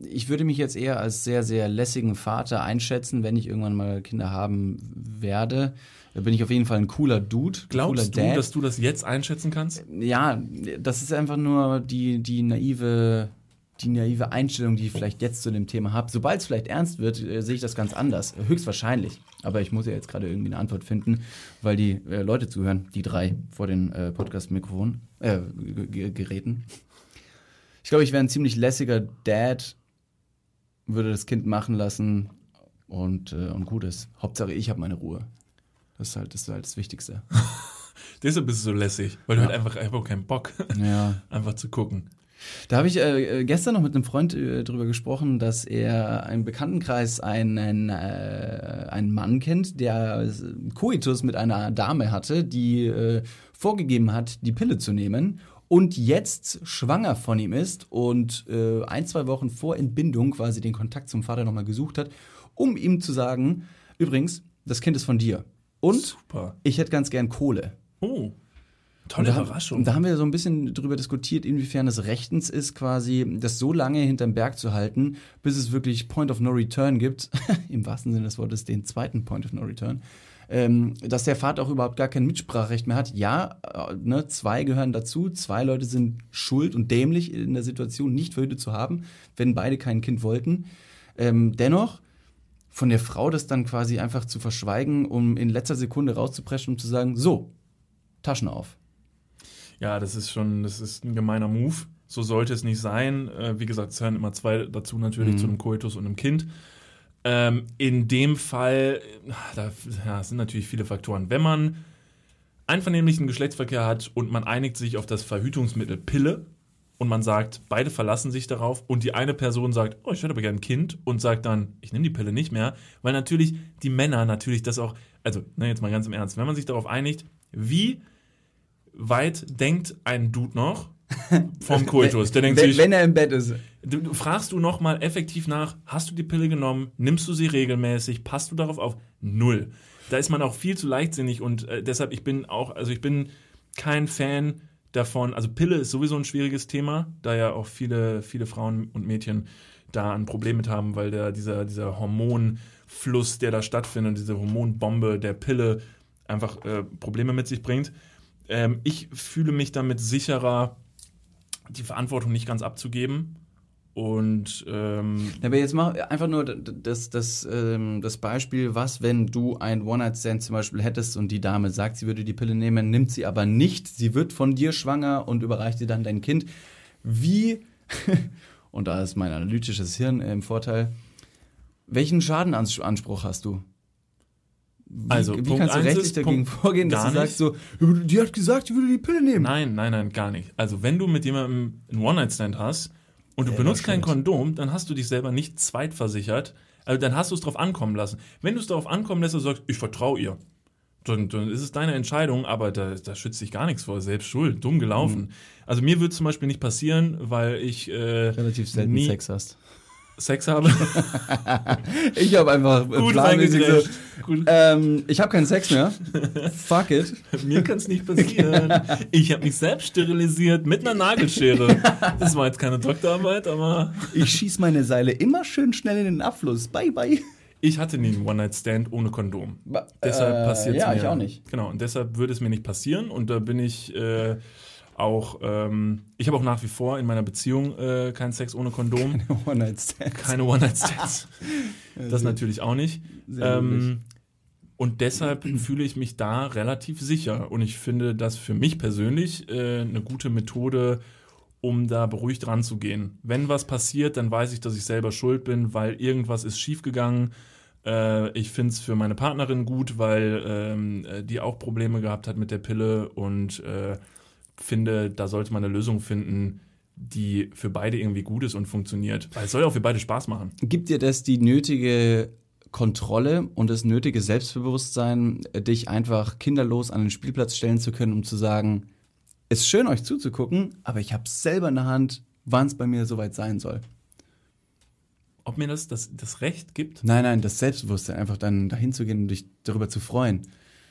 Ich würde mich jetzt eher als sehr, sehr lässigen Vater einschätzen, wenn ich irgendwann mal Kinder haben werde. Da bin ich auf jeden Fall ein cooler Dude. Glaubst cooler du, dass du das jetzt einschätzen kannst? Ja, das ist einfach nur die, die naive die naive Einstellung, die ich vielleicht jetzt zu dem Thema habe. Sobald es vielleicht ernst wird, äh, sehe ich das ganz anders. Höchstwahrscheinlich. Aber ich muss ja jetzt gerade irgendwie eine Antwort finden, weil die äh, Leute zuhören, die drei vor den äh, Podcast-Mikrofonen, äh, Geräten. Ich glaube, ich wäre ein ziemlich lässiger Dad, würde das Kind machen lassen und, äh, und gut ist. Hauptsache, ich habe meine Ruhe. Das ist halt das, ist halt das Wichtigste. <laughs> Deshalb bist du so lässig, weil ja. du halt einfach, einfach keinen Bock ja. <laughs> einfach zu gucken. Da habe ich äh, gestern noch mit einem Freund äh, drüber gesprochen, dass er im Bekanntenkreis einen, äh, einen Mann kennt, der Koitus mit einer Dame hatte, die äh, vorgegeben hat, die Pille zu nehmen und jetzt schwanger von ihm ist und äh, ein, zwei Wochen vor Entbindung quasi den Kontakt zum Vater nochmal gesucht hat, um ihm zu sagen, übrigens, das Kind ist von dir. Und Super. ich hätte ganz gern Kohle. Oh. Tolle da, Überraschung. Da haben wir so ein bisschen darüber diskutiert, inwiefern es rechtens ist, quasi das so lange hinterm Berg zu halten, bis es wirklich Point of No Return gibt, <laughs> im wahrsten Sinne des Wortes den zweiten Point of No Return, ähm, dass der Vater auch überhaupt gar kein Mitspracherecht mehr hat. Ja, äh, ne, zwei gehören dazu, zwei Leute sind schuld und dämlich in der Situation, nicht verhütet zu haben, wenn beide kein Kind wollten. Ähm, dennoch von der Frau das dann quasi einfach zu verschweigen, um in letzter Sekunde rauszupreschen und zu sagen, so, Taschen auf. Ja, das ist schon, das ist ein gemeiner Move. So sollte es nicht sein. Äh, wie gesagt, es hören immer zwei dazu natürlich mhm. zu einem Koitus und einem Kind. Ähm, in dem Fall, da ja, sind natürlich viele Faktoren. Wenn man einvernehmlichen Geschlechtsverkehr hat und man einigt sich auf das Verhütungsmittel Pille und man sagt, beide verlassen sich darauf und die eine Person sagt, oh, ich hätte aber gerne ein Kind und sagt dann, ich nehme die Pille nicht mehr, weil natürlich die Männer natürlich das auch, also ne, jetzt mal ganz im Ernst, wenn man sich darauf einigt, wie weit denkt ein Dude noch <laughs> vom Kultus? Der denkt wenn, sich, wenn er im Bett ist. Du, fragst du noch mal effektiv nach, hast du die Pille genommen? Nimmst du sie regelmäßig? Passt du darauf auf? Null. Da ist man auch viel zu leichtsinnig und äh, deshalb, ich bin auch, also ich bin kein Fan davon. Also Pille ist sowieso ein schwieriges Thema, da ja auch viele, viele Frauen und Mädchen da ein Problem mit haben, weil der, dieser, dieser Hormonfluss, der da stattfindet, diese Hormonbombe der Pille einfach äh, Probleme mit sich bringt. Ähm, ich fühle mich damit sicherer, die Verantwortung nicht ganz abzugeben. Und ähm, aber jetzt mach einfach nur das, das, ähm, das Beispiel, was, wenn du ein One-Night-Stand zum Beispiel hättest und die Dame sagt, sie würde die Pille nehmen, nimmt sie aber nicht, sie wird von dir schwanger und überreicht dir dann dein Kind. Wie, <laughs> und da ist mein analytisches Hirn im Vorteil, welchen Schadenanspruch hast du? Wie, also, wie Punkt kannst du rechtlich dagegen Punkt vorgehen, dass du sagst so, die hat gesagt, sie würde die Pille nehmen? Nein, nein, nein, gar nicht. Also wenn du mit jemandem einen One-Night-Stand hast und du Selber benutzt kein Kondom, dann hast du dich selber nicht zweitversichert. Also dann hast du es drauf ankommen lassen. Wenn du es darauf ankommen lässt und sagst, ich vertraue ihr, dann, dann, ist es deine Entscheidung, aber da, da schützt dich gar nichts vor. Selbst schuld, dumm gelaufen. Mhm. Also mir würde zum Beispiel nicht passieren, weil ich äh, relativ selten nie, Sex hast. Sex habe. <laughs> ich habe einfach Gut planmäßig so, ähm, ich habe keinen Sex mehr. Fuck it. Mir kann es nicht passieren. Ich habe mich selbst sterilisiert mit einer Nagelschere. Das war jetzt keine Doktorarbeit, aber ich schieße meine Seile immer schön schnell in den Abfluss. Bye bye. Ich hatte nie einen One-Night-Stand ohne Kondom. Ba deshalb äh, passiert es ja, mir. Ja, ich auch nicht. Genau, und deshalb würde es mir nicht passieren. Und da bin ich äh, auch, ähm, ich habe auch nach wie vor in meiner Beziehung äh, keinen Sex ohne Kondom. Keine One-Night-Stands. Keine One-Night-Stands. <laughs> das natürlich auch nicht. Ähm, und deshalb <clears throat> fühle ich mich da relativ sicher. Und ich finde das für mich persönlich äh, eine gute Methode, um da beruhigt ranzugehen. Wenn was passiert, dann weiß ich, dass ich selber schuld bin, weil irgendwas ist schiefgegangen. Äh, ich finde es für meine Partnerin gut, weil ähm, äh, die auch Probleme gehabt hat mit der Pille und äh, finde, da sollte man eine Lösung finden, die für beide irgendwie gut ist und funktioniert. Weil es soll ja auch für beide Spaß machen. Gibt dir das die nötige Kontrolle und das nötige Selbstbewusstsein, dich einfach kinderlos an den Spielplatz stellen zu können, um zu sagen, es ist schön, euch zuzugucken, aber ich habe selber in der Hand, wann es bei mir soweit sein soll. ob mir das, das das Recht gibt? Nein, nein, das Selbstbewusstsein, einfach dann dahin zu gehen und dich darüber zu freuen.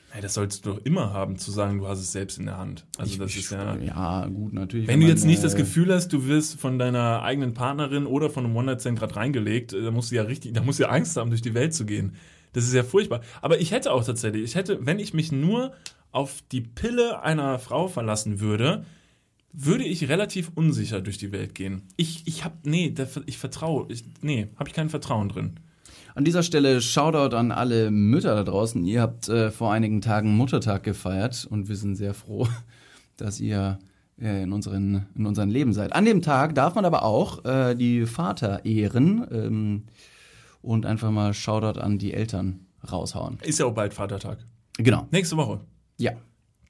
Hey, das solltest du doch immer haben, zu sagen, du hast es selbst in der Hand. Also Ich- das ich- ist ja. Ja, gut, natürlich. Wenn du man, jetzt nicht das äh, Gefühl hast, du wirst von deiner eigenen Partnerin oder von einem One-Night-Stand gerade reingelegt, äh, da musst du ja richtig, da musst du ja Angst haben, durch die Welt zu gehen. Das ist ja furchtbar. Aber ich hätte auch tatsächlich, ich hätte, wenn ich mich nur auf die Pille einer Frau verlassen würde, würde ich relativ unsicher durch die Welt gehen. Ich, ich hab, nee, ich vertraue, ich, nee, habe ich kein Vertrauen drin. An dieser Stelle Shoutout an alle Mütter da draußen. Ihr habt äh, vor einigen Tagen Muttertag gefeiert und wir sind sehr froh, <laughs> dass ihr äh, in, unseren, in unserem Leben seid. An dem Tag darf man aber auch äh, die Vater ehren ähm, und einfach mal Shoutout an die Eltern raushauen. Ist ja auch bald Vatertag. Genau. Nächste Woche. Ja.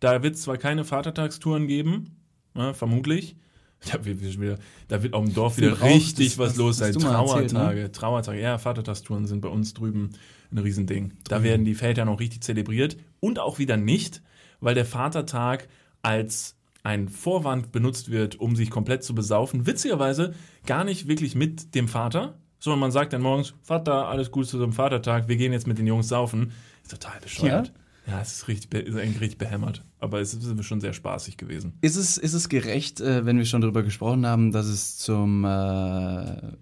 Da wird es zwar keine Vatertagstouren geben, ne, vermutlich. Da wird, wieder- da wird auch im Dorf wieder auch, richtig das- was das los sein. mal erzählt, ne? Trauertage, Trauertage. Ja, Vatertagstouren sind bei uns drüben ein Riesending. Da werden die Väter noch richtig zelebriert und auch wieder nicht, weil der Vatertag als ein Vorwand benutzt wird, um sich komplett zu besaufen. Witzigerweise gar nicht wirklich mit dem Vater, sondern man sagt dann morgens, Vater, alles Gute zu so einem Vatertag, wir gehen jetzt mit den Jungs saufen. Ist total bescheuert. Ja, es ist richtig, ist eigentlich richtig behämmert. Aber es ist schon sehr spaßig gewesen. Ist es, ist es gerecht, äh, wenn wir schon darüber gesprochen haben, dass es zum, äh,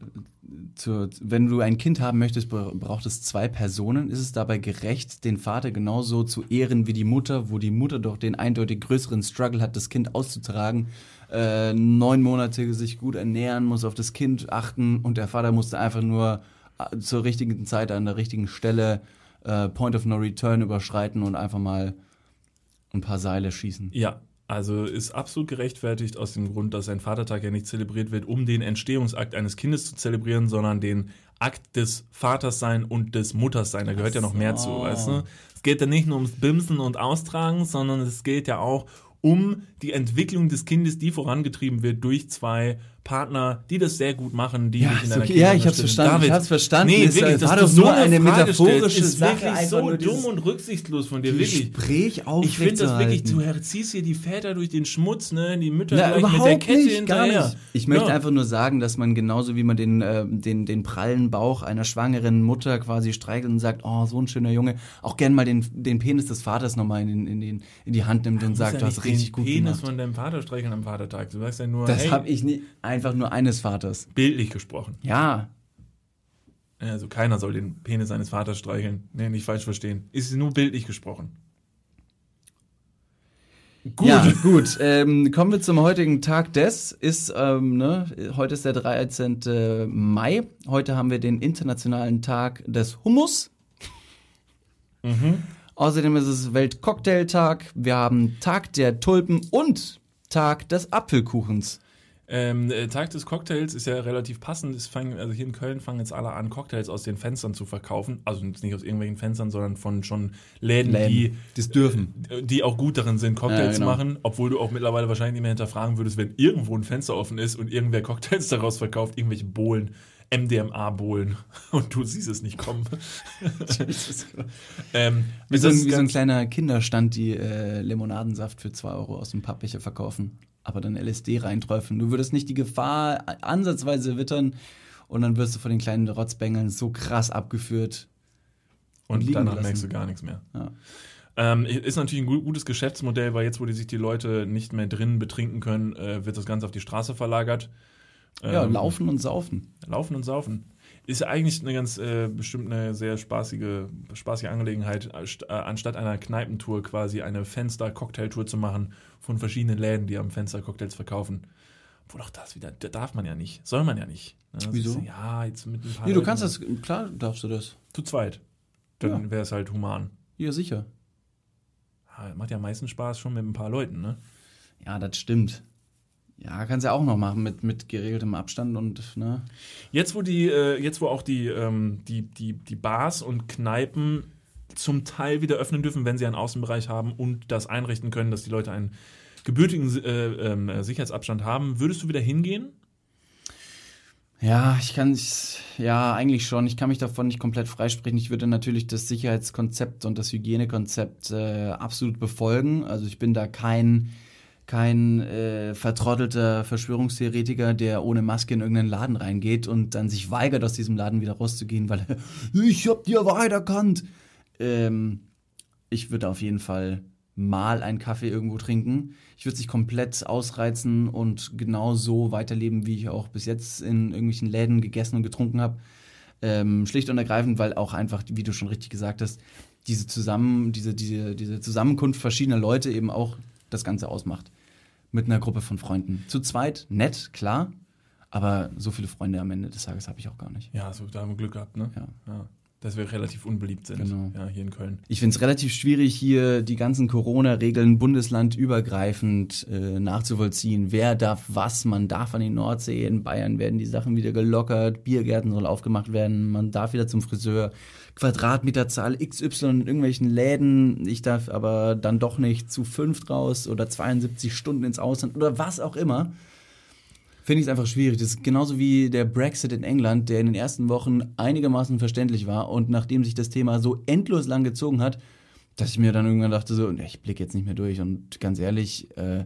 zur, wenn du ein Kind haben möchtest, bra- braucht es zwei Personen? Ist es dabei gerecht, den Vater genauso zu ehren wie die Mutter, wo die Mutter doch den eindeutig größeren Struggle hat, das Kind auszutragen, äh, neun Monate sich gut ernähren, muss auf das Kind achten und der Vater musste einfach nur äh, zur richtigen Zeit an der richtigen Stelle äh, Point of No Return überschreiten und einfach mal ein paar Seile schießen. Ja, also ist absolut gerechtfertigt aus dem Grund, dass ein Vatertag ja nicht zelebriert wird, um den Entstehungsakt eines Kindes zu zelebrieren, sondern den Akt des Vaterssein und des Mutterssein. Da gehört ja noch mehr zu, so. weißt du? Es geht ja nicht nur ums Bimsen und Austragen, sondern es geht ja auch um die Entwicklung des Kindes, die vorangetrieben wird durch zwei Partner, die das sehr gut machen, die Ja, dich in deiner okay. Ja, ich hab's verstanden, ich David, hab's verstanden. Nee, Es wirklich, war dass doch so eine Frage metaphorische stellst, ist Sache, wirklich so dumm und rücksichtslos von dir, wirklich. Gespräch Ich finde das wirklich, du aufrechtzuerhalten. ziehst hier die Väter durch den Schmutz, ne? Die Mütter Na, gleich mit der überhaupt Kette nicht, gar hinterher. nicht. Ich möchte ja. einfach nur sagen, dass man genauso wie man den, äh, den, den prallen Bauch einer schwangeren Mutter quasi streichelt und sagt, oh, so ein schöner Junge, auch gern mal den, den Penis des Vaters nochmal in, den- in, den, in die Hand nimmt und musst sagt, ja du hast richtig den gut Penis gemacht. von deinem Vater streicheln am Vatertag. Du sagst ja nur, Das hey, habe ich nicht, einfach nur eines Vaters. bildlich gesprochen. Ja, Also keiner soll den Penis seines Vaters streicheln. Nee, nicht falsch verstehen. Ist nur bildlich gesprochen. Gut. Ja, gut. Ähm, kommen wir zum heutigen Tag des. Ist, ähm, ne, heute ist der 13. Mai. Heute haben wir den internationalen Tag des Hummus. Außerdem ist es Weltcocktailtag. Wir haben Tag der Tulpen und Tag des Apfelkuchens. Ähm, äh, Tag des Cocktails ist ja relativ passend. Es fangen, also hier in Köln fangen jetzt alle an, Cocktails aus den Fenstern zu verkaufen. Also nicht aus irgendwelchen Fenstern, sondern von schon Läden, Läden, die das dürfen. äh, die auch gut darin sind, Cocktails Ja, genau. zu machen, obwohl du auch mittlerweile wahrscheinlich nicht mehr hinterfragen würdest, wenn irgendwo ein Fenster offen ist und irgendwer Cocktails daraus verkauft, irgendwelche Bohlen, MDMA-Bohlen <laughs> und du siehst es nicht kommen. ähm, Wie so, wie so ein kleiner Kinderstand, die äh, Limonadensaft für 2 Euro aus dem Pappbecher verkaufen, aber dann LSD reinträufeln. Du würdest nicht die Gefahr ansatzweise wittern und dann wirst du von den kleinen Rotzbängeln so krass abgeführt. und liegen danach merkst du gar nichts mehr. Ja. Ähm, ist natürlich ein gu- gutes Geschäftsmodell, weil jetzt, wo die sich die Leute nicht mehr drinnen betrinken können, äh, wird das Ganze auf die Straße verlagert. Ja, Ähm, laufen und saufen. Laufen und saufen. Ist ja eigentlich eine ganz äh, bestimmt eine sehr spaßige, spaßige Angelegenheit, äh, anstatt einer Kneipentour quasi eine Fenster-Cocktailtour zu machen von verschiedenen Läden, die am Fenster Cocktails verkaufen. Obwohl auch das wieder, da darf man ja nicht. Soll man ja nicht. Das Wieso? Ist, ja, jetzt mit ein paar Nee, du Leuten- kannst das, klar darfst du das. Zu zweit. Dann Ja. wäre es halt human. Ja, sicher. Ja, macht ja am meisten Spaß schon mit ein paar Leuten, ne? Ja, das stimmt. Ja, kannst ja auch noch machen mit, mit geregeltem Abstand und, ne? Jetzt, wo die, äh, jetzt, wo auch die, ähm, die, die, die Bars und Kneipen zum Teil wieder öffnen dürfen, wenn sie einen Außenbereich haben und das einrichten können, dass die Leute einen gebürtigen äh, ähm, äh, Sicherheitsabstand haben, würdest du wieder hingehen? Ja, ich kann ja, eigentlich schon. Ich kann mich davon nicht komplett freisprechen. Ich würde natürlich das Sicherheitskonzept und das Hygienekonzept äh, absolut befolgen. Also ich bin da kein kein äh, vertrottelter Verschwörungstheoretiker, der ohne Maske in irgendeinen Laden reingeht und dann sich weigert, aus diesem Laden wieder rauszugehen, weil er, <laughs> ich hab die Wahrheit erkannt. Ähm, ich würde auf jeden Fall mal einen Kaffee irgendwo trinken. Ich würde sich komplett ausreizen und genau so weiterleben, wie ich auch bis jetzt in irgendwelchen Läden gegessen und getrunken habe. Ähm, schlicht und ergreifend, weil auch einfach, wie du schon richtig gesagt hast, diese, zusammen, diese, diese, diese Zusammenkunft verschiedener Leute eben auch das Ganze ausmacht. Mit einer Gruppe von Freunden. Zu zweit, nett, klar, aber so viele Freunde am Ende des Tages habe ich auch gar nicht. Ja, so, da haben wir Glück gehabt, ne? Ja. ja dass wir relativ unbeliebt sind Genau. ja, hier in Köln. Ich finde es relativ schwierig, hier die ganzen Corona-Regeln bundeslandübergreifend äh, nachzuvollziehen. Wer darf was? Man darf an die Nordsee. In Bayern werden die Sachen wieder gelockert. Biergärten soll aufgemacht werden. Man darf wieder zum Friseur. Quadratmeterzahl XY in irgendwelchen Läden. Ich darf aber dann doch nicht zu fünft raus oder 72 Stunden ins Ausland oder was auch immer finde ich es einfach schwierig. Das ist genauso wie der Brexit in England, der in den ersten Wochen einigermaßen verständlich war und nachdem sich das Thema so endlos lang gezogen hat, dass ich mir dann irgendwann dachte so, ich blicke jetzt nicht mehr durch und ganz ehrlich, äh,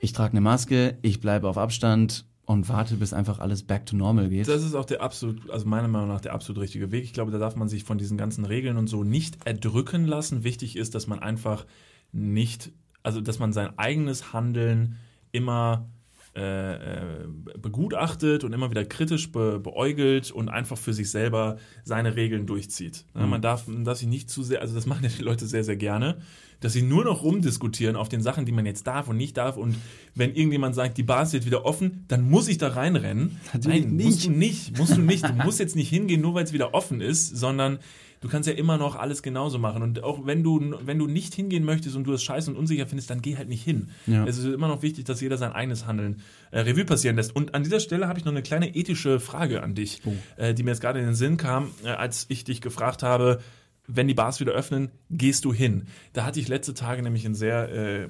ich trage eine Maske, ich bleibe auf Abstand und warte, bis einfach alles back to normal geht. Das ist auch der absolut, also meiner Meinung nach der absolut richtige Weg. Ich glaube, da darf man sich von diesen ganzen Regeln und so nicht erdrücken lassen. Wichtig ist, dass man einfach nicht, also dass man sein eigenes Handeln immer äh, äh, begutachtet und immer wieder kritisch be beäugelt und einfach für sich selber seine Regeln durchzieht. Mhm. Man, darf, darf sich nicht zu sehr, also das machen ja die Leute sehr, sehr gerne, dass sie nur noch rumdiskutieren auf den Sachen, die man jetzt darf und nicht darf. Und wenn irgendjemand sagt, die Bar ist jetzt wieder offen, dann muss ich da reinrennen. Natürlich Nein, nicht. musst du nicht. Musst du nicht. Du musst jetzt nicht hingehen, nur weil es wieder offen ist, sondern du kannst ja immer noch alles genauso machen. Und auch wenn du, wenn du nicht hingehen möchtest und du es scheiße und unsicher findest, dann geh halt nicht hin. Ja. Es ist immer noch wichtig, dass jeder sein eigenes Handeln äh, Revue passieren lässt. Und an dieser Stelle habe ich noch eine kleine ethische Frage an dich, Oh. äh, die mir jetzt gerade in den Sinn kam, äh, als ich dich gefragt habe, wenn die Bars wieder öffnen, gehst du hin. Da hatte ich letzte Tage nämlich ein sehr, äh,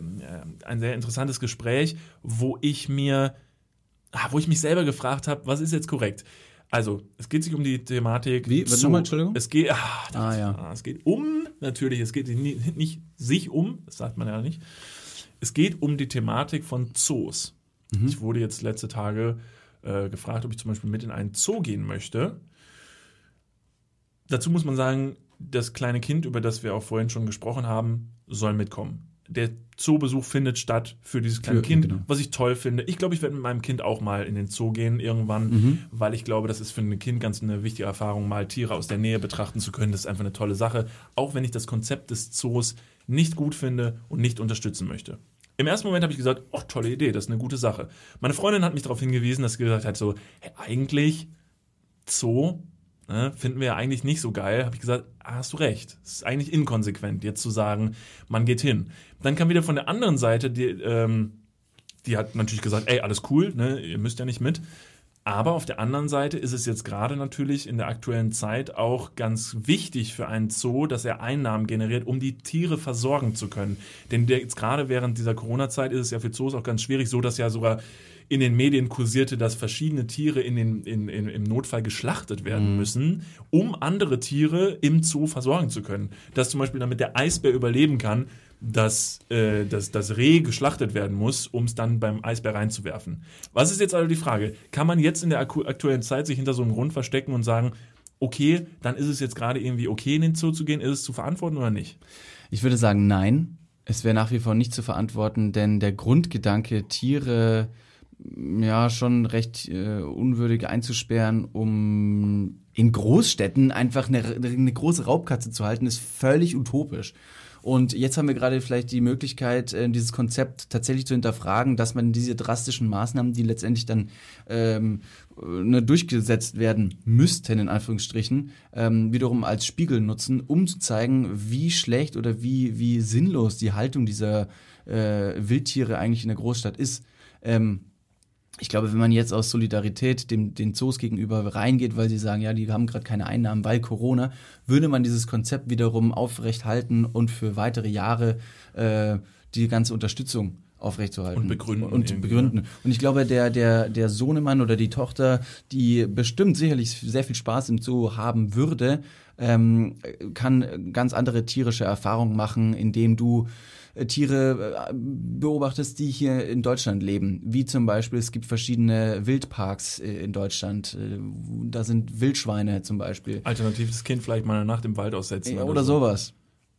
ein sehr interessantes Gespräch, wo ich mir, ah, wo ich mich selber gefragt habe, was ist jetzt korrekt? Also, es geht sich um die Thematik. Wie? Was nochmal, Entschuldigung? Es geht, ah, Ah, ja. ah, es geht um, natürlich, es geht nicht, nicht sich um, das sagt man ja nicht. Es geht um die Thematik von Zoos. Mhm. Ich wurde jetzt letzte Tage äh, gefragt, ob ich zum Beispiel mit in einen Zoo gehen möchte. Dazu muss man sagen, das kleine Kind, über das wir auch vorhin schon gesprochen haben, soll mitkommen. Der Zoobesuch findet statt für dieses kleine Für- Kind, genau. was ich toll finde. Ich glaube, ich werde mit meinem Kind auch mal in den Zoo gehen irgendwann, Mhm. weil ich glaube, das ist für ein Kind ganz eine wichtige Erfahrung, mal Tiere aus der Nähe betrachten zu können. Das ist einfach eine tolle Sache, auch wenn ich das Konzept des Zoos nicht gut finde und nicht unterstützen möchte. Im ersten Moment habe ich gesagt, oh, tolle Idee, das ist eine gute Sache. Meine Freundin hat mich darauf hingewiesen, dass sie gesagt hat, so, hey, eigentlich Zoo ne, finden wir ja eigentlich nicht so geil. Habe ich gesagt, ah, hast du recht. Es ist eigentlich inkonsequent, jetzt zu sagen, man geht hin. Dann kam wieder von der anderen Seite, die, ähm, die hat natürlich gesagt, ey, alles cool, ne, ihr müsst ja nicht mit. Aber auf der anderen Seite ist es jetzt gerade natürlich in der aktuellen Zeit auch ganz wichtig für einen Zoo, dass er Einnahmen generiert, um die Tiere versorgen zu können. Denn jetzt gerade während dieser Corona-Zeit ist es ja für Zoos auch ganz schwierig, so dass ja sogar in den Medien kursierte, dass verschiedene Tiere in den, in, in, im Notfall geschlachtet werden müssen, um andere Tiere im Zoo versorgen zu können. Dass zum Beispiel damit der Eisbär überleben kann, dass, äh, dass das Reh geschlachtet werden muss, um es dann beim Eisbär reinzuwerfen. Was ist jetzt also die Frage? Kann man jetzt in der aktu- aktuellen Zeit sich hinter so einem Grund verstecken und sagen, okay, dann ist es jetzt gerade irgendwie okay, in den Zoo zu gehen, ist es zu verantworten oder nicht? Ich würde sagen, nein. Es wäre nach wie vor nicht zu verantworten, denn der Grundgedanke, Tiere ja schon recht äh, unwürdig einzusperren, um in Großstädten einfach eine, eine große Raubkatze zu halten, ist völlig utopisch. Und jetzt haben wir gerade vielleicht die Möglichkeit, äh, dieses Konzept tatsächlich zu hinterfragen, dass man diese drastischen Maßnahmen, die letztendlich dann ähm, äh, ne, durchgesetzt werden müssten, in Anführungsstrichen, ähm, wiederum als Spiegel nutzen, um zu zeigen, wie schlecht oder wie, wie sinnlos die Haltung dieser äh, Wildtiere eigentlich in der Großstadt ist. Ähm, ich glaube, wenn man jetzt aus Solidarität dem, den Zoos gegenüber reingeht, weil sie sagen, ja, die haben gerade keine Einnahmen, weil Corona, würde man dieses Konzept wiederum aufrecht halten und für weitere Jahre äh, die ganze Unterstützung aufrechtzuerhalten. Und begründen Und begründen. Und ich glaube, der, der, der Sohnemann oder die Tochter, die bestimmt sicherlich sehr viel Spaß im Zoo haben würde, ähm, kann ganz andere tierische Erfahrungen machen, indem du Tiere äh, beobachtest, die hier in Deutschland leben. Wie zum Beispiel, es gibt verschiedene Wildparks äh, in Deutschland. Äh, Da sind Wildschweine zum Beispiel. Alternativ das Kind vielleicht mal eine Nacht im Wald aussetzen. Ja, oder sowas.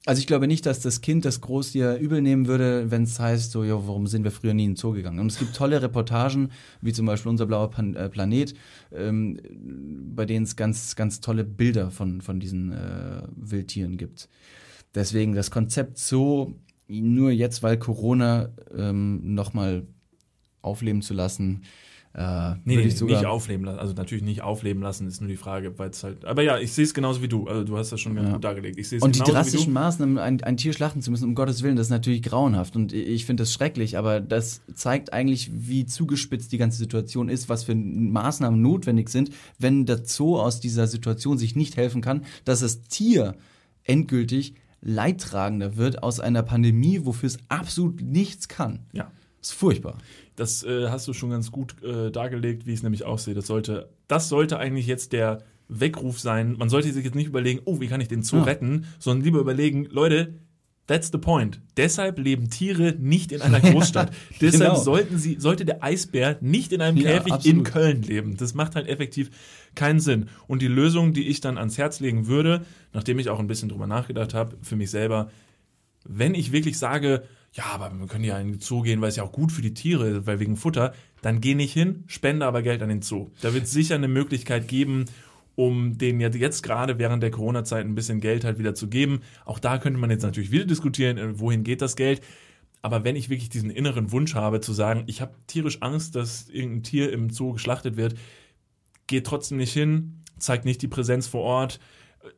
Also ich glaube nicht, dass das Kind das groß dir übel nehmen würde, wenn es heißt, so, jo, warum sind wir früher nie in den Zoo gegangen? Und es gibt tolle Reportagen, wie zum Beispiel unser blauer Pan äh, Planet, ähm, bei denen es ganz, ganz tolle Bilder von, von diesen äh, Wildtieren gibt. Deswegen das Konzept Zoo nur jetzt, weil Corona ähm, nochmal aufleben zu lassen, äh, Nee, nee nicht aufleben lassen. Also natürlich nicht aufleben lassen, ist nur die Frage, weil es halt. Aber ja, ich sehe es genauso wie du. Also du hast das schon ganz Ja. gut dargelegt. Ich sehe es Und die drastischen. Maßnahmen, ein, ein Tier schlachten zu müssen, um Gottes Willen, das ist natürlich grauenhaft. Und ich finde das schrecklich, aber das zeigt eigentlich, wie zugespitzt die ganze Situation ist, was für Maßnahmen notwendig sind, wenn der Zoo aus dieser Situation sich nicht helfen kann, dass das Tier endgültig leidtragender wird aus einer Pandemie, wofür es absolut nichts kann. Ja. Das ist furchtbar. Das äh, hast du schon ganz gut äh, dargelegt, wie ich es nämlich aussehe. Das sollte, das sollte eigentlich jetzt der Weckruf sein. Man sollte sich jetzt nicht überlegen, oh, wie kann ich den Zoo Ja. retten, sondern lieber überlegen, Leute, that's the point. Deshalb leben Tiere nicht in einer Großstadt. <laughs> Deshalb Genau. sollten sie, sollte der Eisbär nicht in einem Ja, Käfig in absolut. Köln leben. Das macht halt effektiv keinen Sinn. Und die Lösung, die ich dann ans Herz legen würde, nachdem ich auch ein bisschen drüber nachgedacht habe, für mich selber, wenn ich wirklich sage, ja, aber wir können ja in den Zoo gehen, weil es ja auch gut für die Tiere, weil wegen Futter, dann geh nicht hin, spende aber Geld an den Zoo. Da wird es sicher eine Möglichkeit geben, um denen jetzt gerade während der Corona-Zeit ein bisschen Geld halt wieder zu geben. Auch da könnte man jetzt natürlich wieder diskutieren, äh, wohin geht das Geld. Aber wenn ich wirklich diesen inneren Wunsch habe, zu sagen, ich habe tierisch Angst, dass irgendein Tier im Zoo geschlachtet wird, geht trotzdem nicht hin, zeigt nicht die Präsenz vor Ort,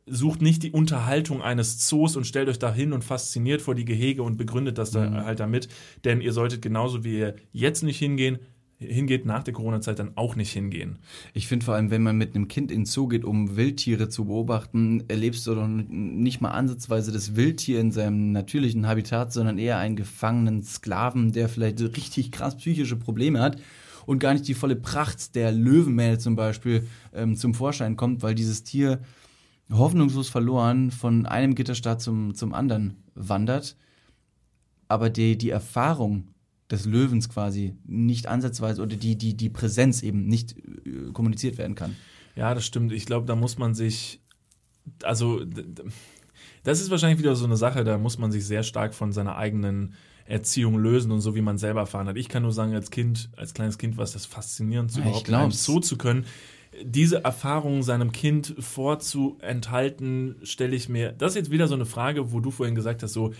sucht nicht die Unterhaltung eines Zoos und stellt euch da hin und fasziniert vor die Gehege und begründet das da halt damit. Denn ihr solltet genauso wie ihr jetzt nicht hingehen, hingeht, nach der Corona-Zeit dann auch nicht hingehen. Ich finde vor allem, wenn man mit einem Kind in den Zoo geht, um Wildtiere zu beobachten, erlebst du doch nicht mal ansatzweise das Wildtier in seinem natürlichen Habitat, sondern eher einen gefangenen Sklaven, der vielleicht richtig krass psychische Probleme hat und gar nicht die volle Pracht der Löwenmähne zum Beispiel ähm, zum Vorschein kommt, weil dieses Tier hoffnungslos verloren von einem Gitterstaat zum, zum anderen wandert, aber die, die Erfahrung des Löwens quasi nicht ansatzweise oder die, die, die Präsenz eben nicht äh, kommuniziert werden kann. Ja, das stimmt. Ich glaube, da muss man sich, also das ist wahrscheinlich wieder so eine Sache, da muss man sich sehr stark von seiner eigenen Erziehung lösen und so wie man selber erfahren hat. Ich kann nur sagen, als Kind, als kleines Kind war es das faszinierend, Ja, überhaupt in einem. Zoo zu können. Diese Erfahrung seinem Kind vorzuenthalten, stelle ich mir, das ist jetzt wieder so eine Frage, wo du vorhin gesagt hast, so,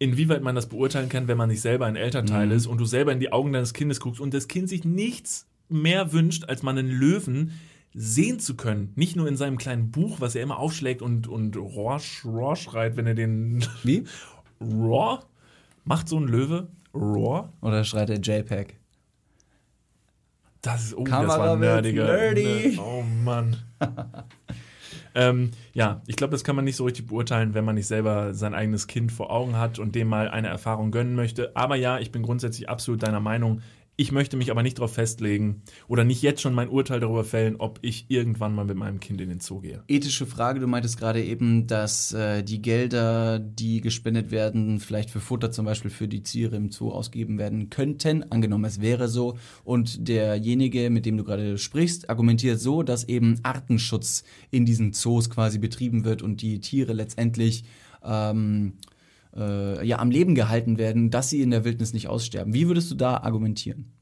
inwieweit man das beurteilen kann, wenn man nicht selber ein Elternteil Mhm. ist und du selber in die Augen deines Kindes guckst und das Kind sich nichts mehr wünscht, als man einen Löwen sehen zu können. Nicht nur in seinem kleinen Buch, was er immer aufschlägt und, und Roar, Roar schreit, wenn er den <laughs> Wie? Roar macht so ein Löwe. Roar? Oder schreit der JPEG? Das ist, oh, Kamera das war nerdiger. nerdy. Ne- Oh Mann. <laughs> ähm, ja, ich glaube, das kann man nicht so richtig beurteilen, wenn man nicht selber sein eigenes Kind vor Augen hat und dem mal eine Erfahrung gönnen möchte. Aber ja, ich bin grundsätzlich absolut deiner Meinung. Ich möchte mich aber nicht darauf festlegen oder nicht jetzt schon mein Urteil darüber fällen, ob ich irgendwann mal mit meinem Kind in den Zoo gehe. Ethische Frage, du meintest gerade eben, dass äh, die Gelder, die gespendet werden, vielleicht für Futter zum Beispiel für die Tiere im Zoo ausgegeben werden könnten, angenommen es wäre so, und derjenige, mit dem du gerade sprichst, argumentiert so, dass eben Artenschutz in diesen Zoos quasi betrieben wird und die Tiere letztendlich ähm, äh, ja, am Leben gehalten werden, dass sie in der Wildnis nicht aussterben. Wie würdest du da argumentieren?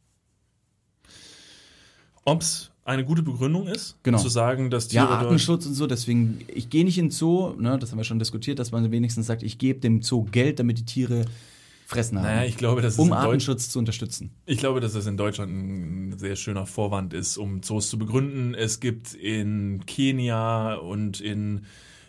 Ob es eine gute Begründung ist, Genau. zu sagen, dass Tiere Ja, Artenschutz und so, deswegen, ich gehe nicht in den Zoo, ne, das haben wir schon diskutiert, dass man wenigstens sagt, ich gebe dem Zoo Geld, damit die Tiere fressen haben. Naja, ich glaube, das ist um Deutsch Artenschutz zu unterstützen. Ich glaube, dass das in Deutschland ein sehr schöner Vorwand ist, um Zoos zu begründen. Es gibt in Kenia und in,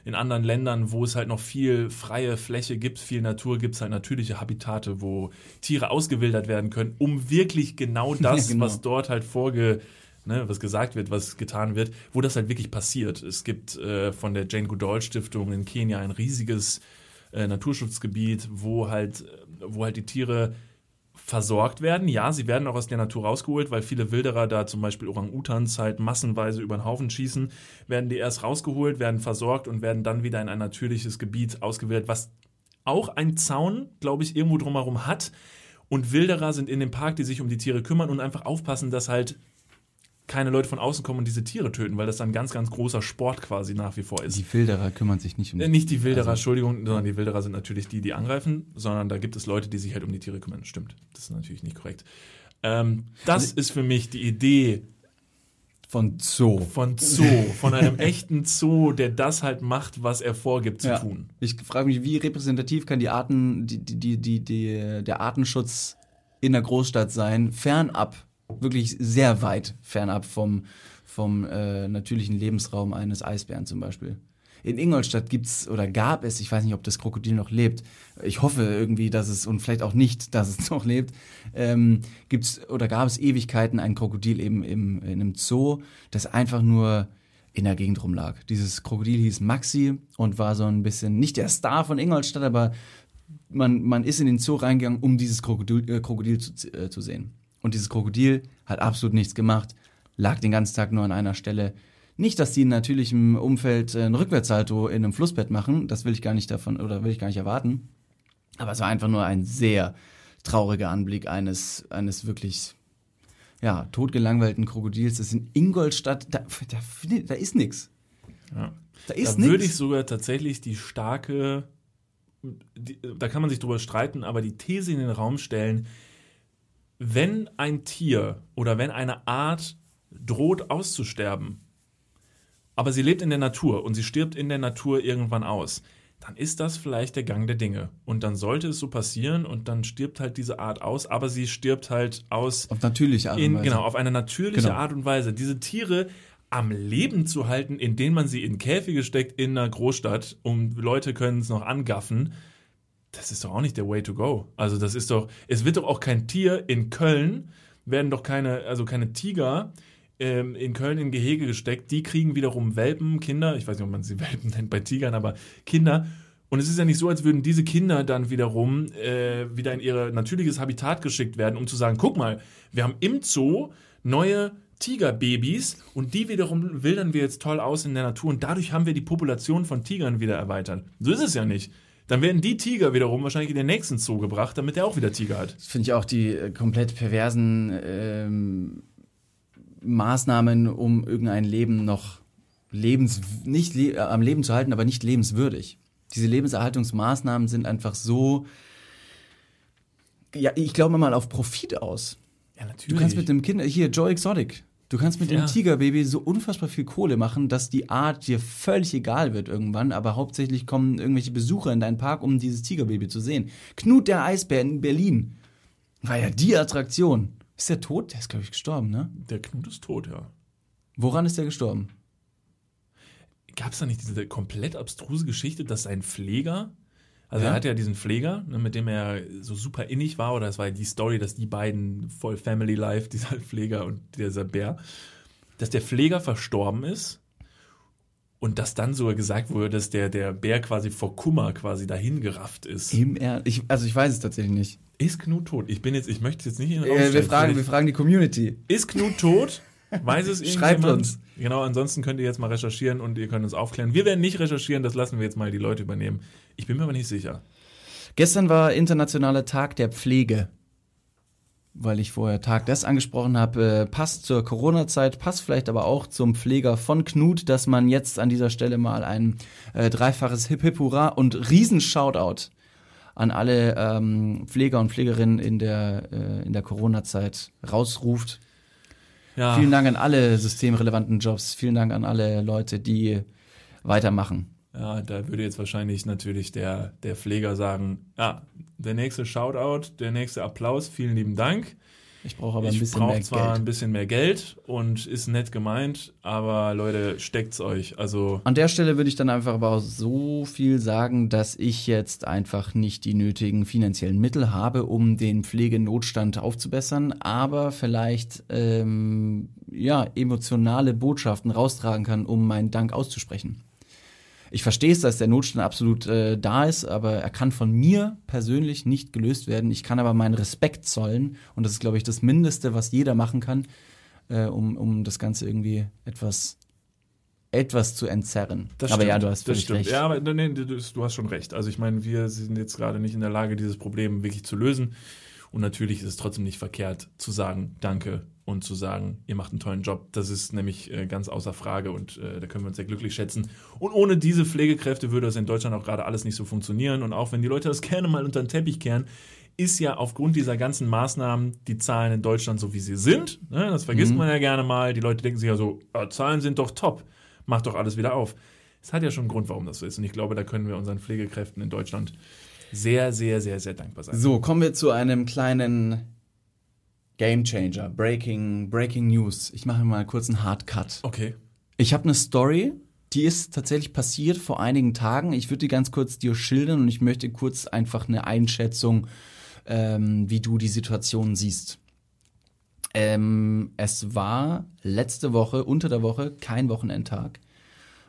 in anderen Ländern, wo es halt noch viel freie Fläche gibt, viel Natur, gibt es halt natürliche Habitate, wo Tiere ausgewildert werden können, um wirklich genau <laughs> das, Ja, genau. was dort halt vorge ne, was gesagt wird, was getan wird, wo das halt wirklich passiert. Es gibt äh, von der Jane Goodall Stiftung in Kenia ein riesiges äh, Naturschutzgebiet, wo halt, wo halt die Tiere versorgt werden. Ja, sie werden auch aus der Natur rausgeholt, weil viele Wilderer da zum Beispiel Orang-Utans halt massenweise über den Haufen schießen, werden die erst rausgeholt, werden versorgt und werden dann wieder in ein natürliches Gebiet ausgewählt, was auch ein Zaun, glaube ich, irgendwo drumherum hat. Und Wilderer sind in dem Park, die sich um die Tiere kümmern und einfach aufpassen, dass halt keine Leute von außen kommen und diese Tiere töten, weil das dann ganz, ganz großer Sport quasi nach wie vor ist. Die Wilderer kümmern sich nicht um die äh, Nicht die Wilderer, also, Entschuldigung, sondern die Wilderer sind natürlich die, die angreifen, sondern da gibt es Leute, die sich halt um die Tiere kümmern. Stimmt, das ist natürlich nicht korrekt. Ähm, das also, ist für mich die Idee von Zoo. Von Zoo, von einem <laughs> echten Zoo, der das halt macht, was er vorgibt zu ja. tun. Ich frage mich, wie repräsentativ kann die Arten, die, die, die, die, der Artenschutz in der Großstadt sein, fernab wirklich sehr weit fernab vom, vom äh, natürlichen Lebensraum eines Eisbären zum Beispiel. In Ingolstadt gibt's oder gab es, ich weiß nicht, ob das Krokodil noch lebt. Ich hoffe irgendwie, dass es und vielleicht auch nicht, dass es <laughs> noch lebt. Ähm, gibt's oder gab es Ewigkeiten ein Krokodil eben im, in einem Zoo, das einfach nur in der Gegend rumlag. Dieses Krokodil hieß Maxi und war so ein bisschen nicht der Star von Ingolstadt, aber man, man ist in den Zoo reingegangen, um dieses Krokodil, äh, Krokodil zu, äh, zu sehen. Und dieses Krokodil hat absolut nichts gemacht, lag den ganzen Tag nur an einer Stelle. Nicht, dass die in natürlichem Umfeld ein Rückwärtssalto in einem Flussbett machen, das will ich gar nicht davon oder will ich gar nicht erwarten. Aber es war einfach nur ein sehr trauriger Anblick eines, eines wirklich ja, totgelangweilten Krokodils. Das ist in Ingolstadt, da, da, da ist nichts. Ja. Da ist da würde ich sogar tatsächlich die starke, die, da kann man sich drüber streiten, aber die These in den Raum stellen, wenn ein Tier oder wenn eine Art droht auszusterben, aber sie lebt in der Natur und sie stirbt in der Natur irgendwann aus, dann ist das vielleicht der Gang der Dinge. Und dann sollte es so passieren und dann stirbt halt diese Art aus, aber sie stirbt halt aus. Auf natürliche Art und Weise. Genau, auf eine natürliche genau. Art und Weise. Diese Tiere am Leben zu halten, indem man sie in Käfige steckt in einer Großstadt, um Leute können es noch angaffen, das ist doch auch nicht der Way to go. Also das ist doch, es wird doch auch kein Tier in Köln, werden doch keine, also keine Tiger ähm, in Köln in Gehege gesteckt, die kriegen wiederum Welpen, Kinder, ich weiß nicht, ob man sie <laughs> Welpen nennt bei Tigern, aber Kinder. Und es ist ja nicht so, als würden diese Kinder dann wiederum äh, wieder in ihr natürliches Habitat geschickt werden, um zu sagen, guck mal, wir haben im Zoo neue Tigerbabys und die wiederum wildern wir jetzt toll aus in der Natur und dadurch haben wir die Population von Tigern wieder erweitert. So ist es ja nicht dann werden die Tiger wiederum wahrscheinlich in den nächsten Zoo gebracht, damit der auch wieder Tiger hat. Das finde ich auch die äh, komplett perversen ähm, Maßnahmen, um irgendein Leben noch lebens nicht le äh, am Leben zu halten, aber nicht lebenswürdig. Diese Lebenserhaltungsmaßnahmen sind einfach so ja, ich glaube mal auf Profit aus. Ja, natürlich. Du kannst mit dem Kind hier Joe Exotic Du kannst mit ja. dem Tigerbaby so unfassbar viel Kohle machen, dass die Art dir völlig egal wird irgendwann, aber hauptsächlich kommen irgendwelche Besucher in deinen Park, um dieses Tigerbaby zu sehen. Knut der Eisbär in Berlin war ja die Attraktion. Ist der tot? Der ist, glaube ich, gestorben, ne? Der Knut ist tot, ja. Woran ist der gestorben? Gab es da nicht diese komplett abstruse Geschichte, dass sein Pfleger also ja. er hatte ja diesen Pfleger, ne, mit dem er so super innig war, oder es war ja die Story, dass die beiden voll Family Life, <laughs> dieser Pfleger und dieser Bär, dass der Pfleger verstorben ist und dass dann sogar gesagt wurde, dass der, der Bär quasi vor Kummer quasi dahin gerafft ist. Im Ernst? Ich, also ich weiß es tatsächlich nicht. Ist Knut tot? Ich bin jetzt, ich möchte jetzt nicht in den Raum äh, wir, fragen, wir fragen die Community. Ist Knut tot? Weiß es? <laughs> Schreibt uns. Genau, ansonsten könnt ihr jetzt mal recherchieren und ihr könnt uns aufklären. Wir werden nicht recherchieren, das lassen wir jetzt mal die Leute übernehmen. Ich bin mir aber nicht sicher. Gestern war Internationaler Tag der Pflege. Weil ich vorher Tag des angesprochen habe, äh, passt zur Corona-Zeit, passt vielleicht aber auch zum Pfleger von Knut, dass man jetzt an dieser Stelle mal ein äh, dreifaches Hip Hip Hurra und Riesen-Shoutout an alle ähm, Pfleger und Pflegerinnen in der, äh, in der Corona-Zeit rausruft. Ja. Vielen Dank an alle systemrelevanten Jobs. Vielen Dank an alle Leute, die weitermachen. Ja, da würde jetzt wahrscheinlich natürlich der, der Pfleger sagen, ja, der nächste Shoutout, der nächste Applaus, vielen lieben Dank. Ich brauche aber ein ich bisschen mehr Geld. Ich brauche zwar ein bisschen mehr Geld und ist nett gemeint, aber Leute, steckt's euch. Also An der Stelle würde ich dann einfach aber auch so viel sagen, dass ich jetzt einfach nicht die nötigen finanziellen Mittel habe, um den Pflegenotstand aufzubessern, aber vielleicht ähm, ja emotionale Botschaften raustragen kann, um meinen Dank auszusprechen. Ich verstehe es, dass der Notstand absolut äh, da ist, aber er kann von mir persönlich nicht gelöst werden. Ich kann aber meinen Respekt zollen und das ist, glaube ich, das Mindeste, was jeder machen kann, äh, um, um das Ganze irgendwie etwas etwas zu entzerren. Das aber stimmt, ja, du hast völlig recht. Ja, aber nee, du, du hast schon recht. Also ich meine, wir sind jetzt gerade nicht in der Lage, dieses Problem wirklich zu lösen. Und natürlich ist es trotzdem nicht verkehrt zu sagen, danke und zu sagen, ihr macht einen tollen Job. Das ist nämlich äh, ganz außer Frage und äh, da können wir uns sehr glücklich schätzen. Und ohne diese Pflegekräfte würde das in Deutschland auch gerade alles nicht so funktionieren. Und auch wenn die Leute das <laughs> gerne mal unter den Teppich kehren, ist ja aufgrund dieser ganzen Maßnahmen die Zahlen in Deutschland so, wie sie sind. Ne? Das vergisst man ja gerne mal. Die Leute denken sich ja so, ja, Zahlen sind doch top, macht doch alles wieder auf. Es hat ja schon einen Grund, warum das so ist. Und ich glaube, da können wir unseren Pflegekräften in Deutschland sehr, sehr, sehr, sehr dankbar sein. So, kommen wir zu einem kleinen Game Changer. Breaking, Breaking News. Ich mache mal kurz einen Hard Cut. Okay. Ich habe eine Story, die ist tatsächlich passiert vor einigen Tagen. Ich würde die ganz kurz dir schildern und ich möchte kurz einfach eine Einschätzung, ähm, wie du die Situation siehst. Ähm, es war letzte Woche, unter der Woche, kein Wochenendtag.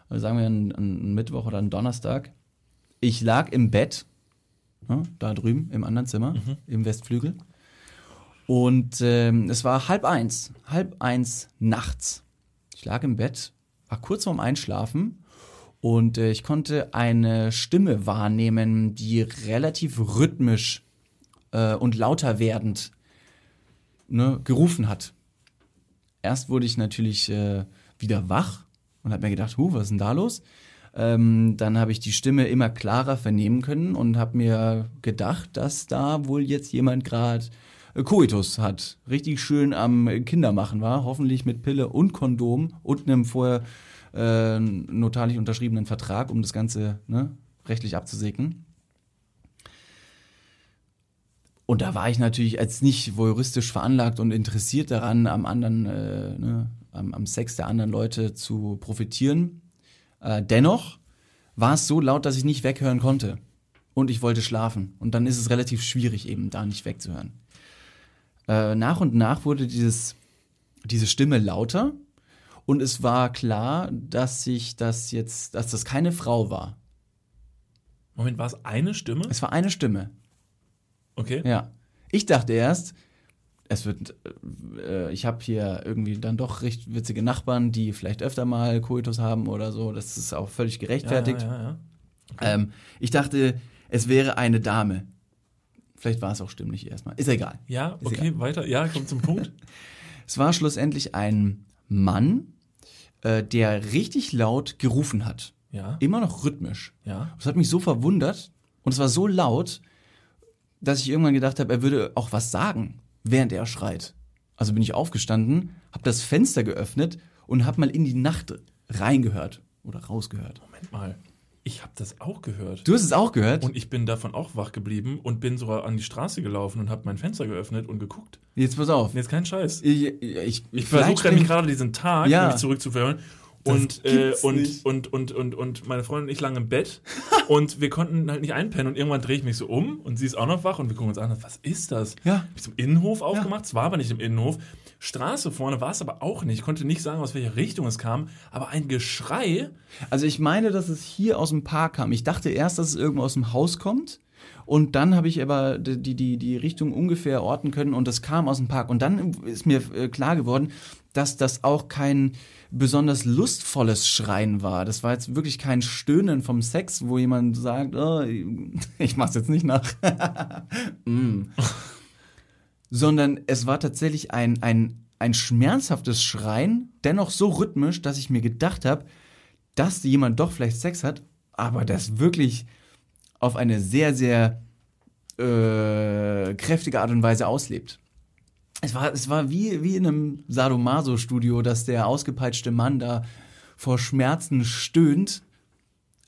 Also sagen wir ein, ein Mittwoch oder ein Donnerstag. Ich lag im Bett, ja, da drüben im anderen Zimmer, im Westflügel. Und ähm, es war halb eins, halb eins nachts. Ich lag im Bett, war kurz vorm Einschlafen und äh, ich konnte eine Stimme wahrnehmen, die relativ rhythmisch äh, und lauter werdend ne, gerufen hat. Erst wurde ich natürlich äh, wieder wach und habe mir gedacht, huh, was ist denn da los? Ähm, dann habe ich die Stimme immer klarer vernehmen können und habe mir gedacht, dass da wohl jetzt jemand gerade Koitus hat. Richtig schön am Kindermachen war, hoffentlich mit Pille und Kondom und einem vorher äh, notarlich unterschriebenen Vertrag, um das Ganze ne, rechtlich abzusegnen. Und da war ich natürlich als nicht voyeuristisch veranlagt und interessiert daran, am anderen, äh, ne, am, am Sex der anderen Leute zu profitieren. Äh, dennoch war es so laut, dass ich nicht weghören konnte. Und ich wollte schlafen. Und dann ist es relativ schwierig, eben da nicht wegzuhören. Äh, nach und nach wurde dieses, diese Stimme lauter. Und es war klar, dass ich das jetzt, dass das keine Frau war. Moment, war es eine Stimme? Es war eine Stimme. Okay. Ja. Ich dachte erst, es wird, äh, ich habe hier irgendwie dann doch recht witzige Nachbarn, die vielleicht öfter mal Koitus haben oder so. Das ist auch völlig gerechtfertigt. Ja, ja, ja. Ähm, ich dachte, es wäre eine Dame. Vielleicht war es auch stimmlich erstmal. Ist egal. Ja, Ist okay, weiter. Ja, kommt zum Punkt. <laughs> Es war schlussendlich ein Mann, äh, der richtig laut gerufen hat. Ja, Immer noch rhythmisch. ja. Das hat mich so verwundert und es war so laut, dass ich irgendwann gedacht habe, er würde auch was sagen, während er schreit. Also bin ich aufgestanden, habe das Fenster geöffnet und habe mal in die Nacht reingehört oder rausgehört. Moment mal. Ich habe das auch gehört. Du hast es auch gehört? Und ich bin davon auch wach geblieben und bin sogar an die Straße gelaufen und habe mein Fenster geöffnet und geguckt. Jetzt pass auf. Jetzt kein Scheiß. Ich, ich, Ich versuche nämlich gerade diesen Tag Ja. nämlich zurückzuführen. Das Und, äh, und, und, und, und, und meine Freundin und ich lagen im Bett <laughs> und wir konnten halt nicht einpennen und irgendwann drehe ich mich so um und sie ist auch noch wach und wir gucken uns an, was ist das? Ja. Hab ich zum Innenhof aufgemacht, es war aber nicht im Innenhof. Straße vorne war es aber auch nicht. Ich konnte nicht sagen, aus welcher Richtung es kam, aber ein Geschrei. Also ich meine, dass es hier aus dem Park kam. Ich dachte erst, dass es irgendwo aus dem Haus kommt. Und dann habe ich aber die, die, die Richtung ungefähr orten können und es kam aus dem Park. Und dann ist mir äh, klar geworden, dass das auch kein besonders lustvolles Schreien war. Das war jetzt wirklich kein Stöhnen vom Sex, wo jemand sagt, oh, ich mach's jetzt nicht nach. <laughs> mm. Sondern es war tatsächlich ein, ein, ein schmerzhaftes Schreien, dennoch so rhythmisch, dass ich mir gedacht habe, dass jemand doch vielleicht Sex hat, aber das wirklich auf eine sehr, sehr äh, kräftige Art und Weise auslebt. Es war, es war wie, wie in einem Sadomaso-Studio, dass der ausgepeitschte Mann da vor Schmerzen stöhnt,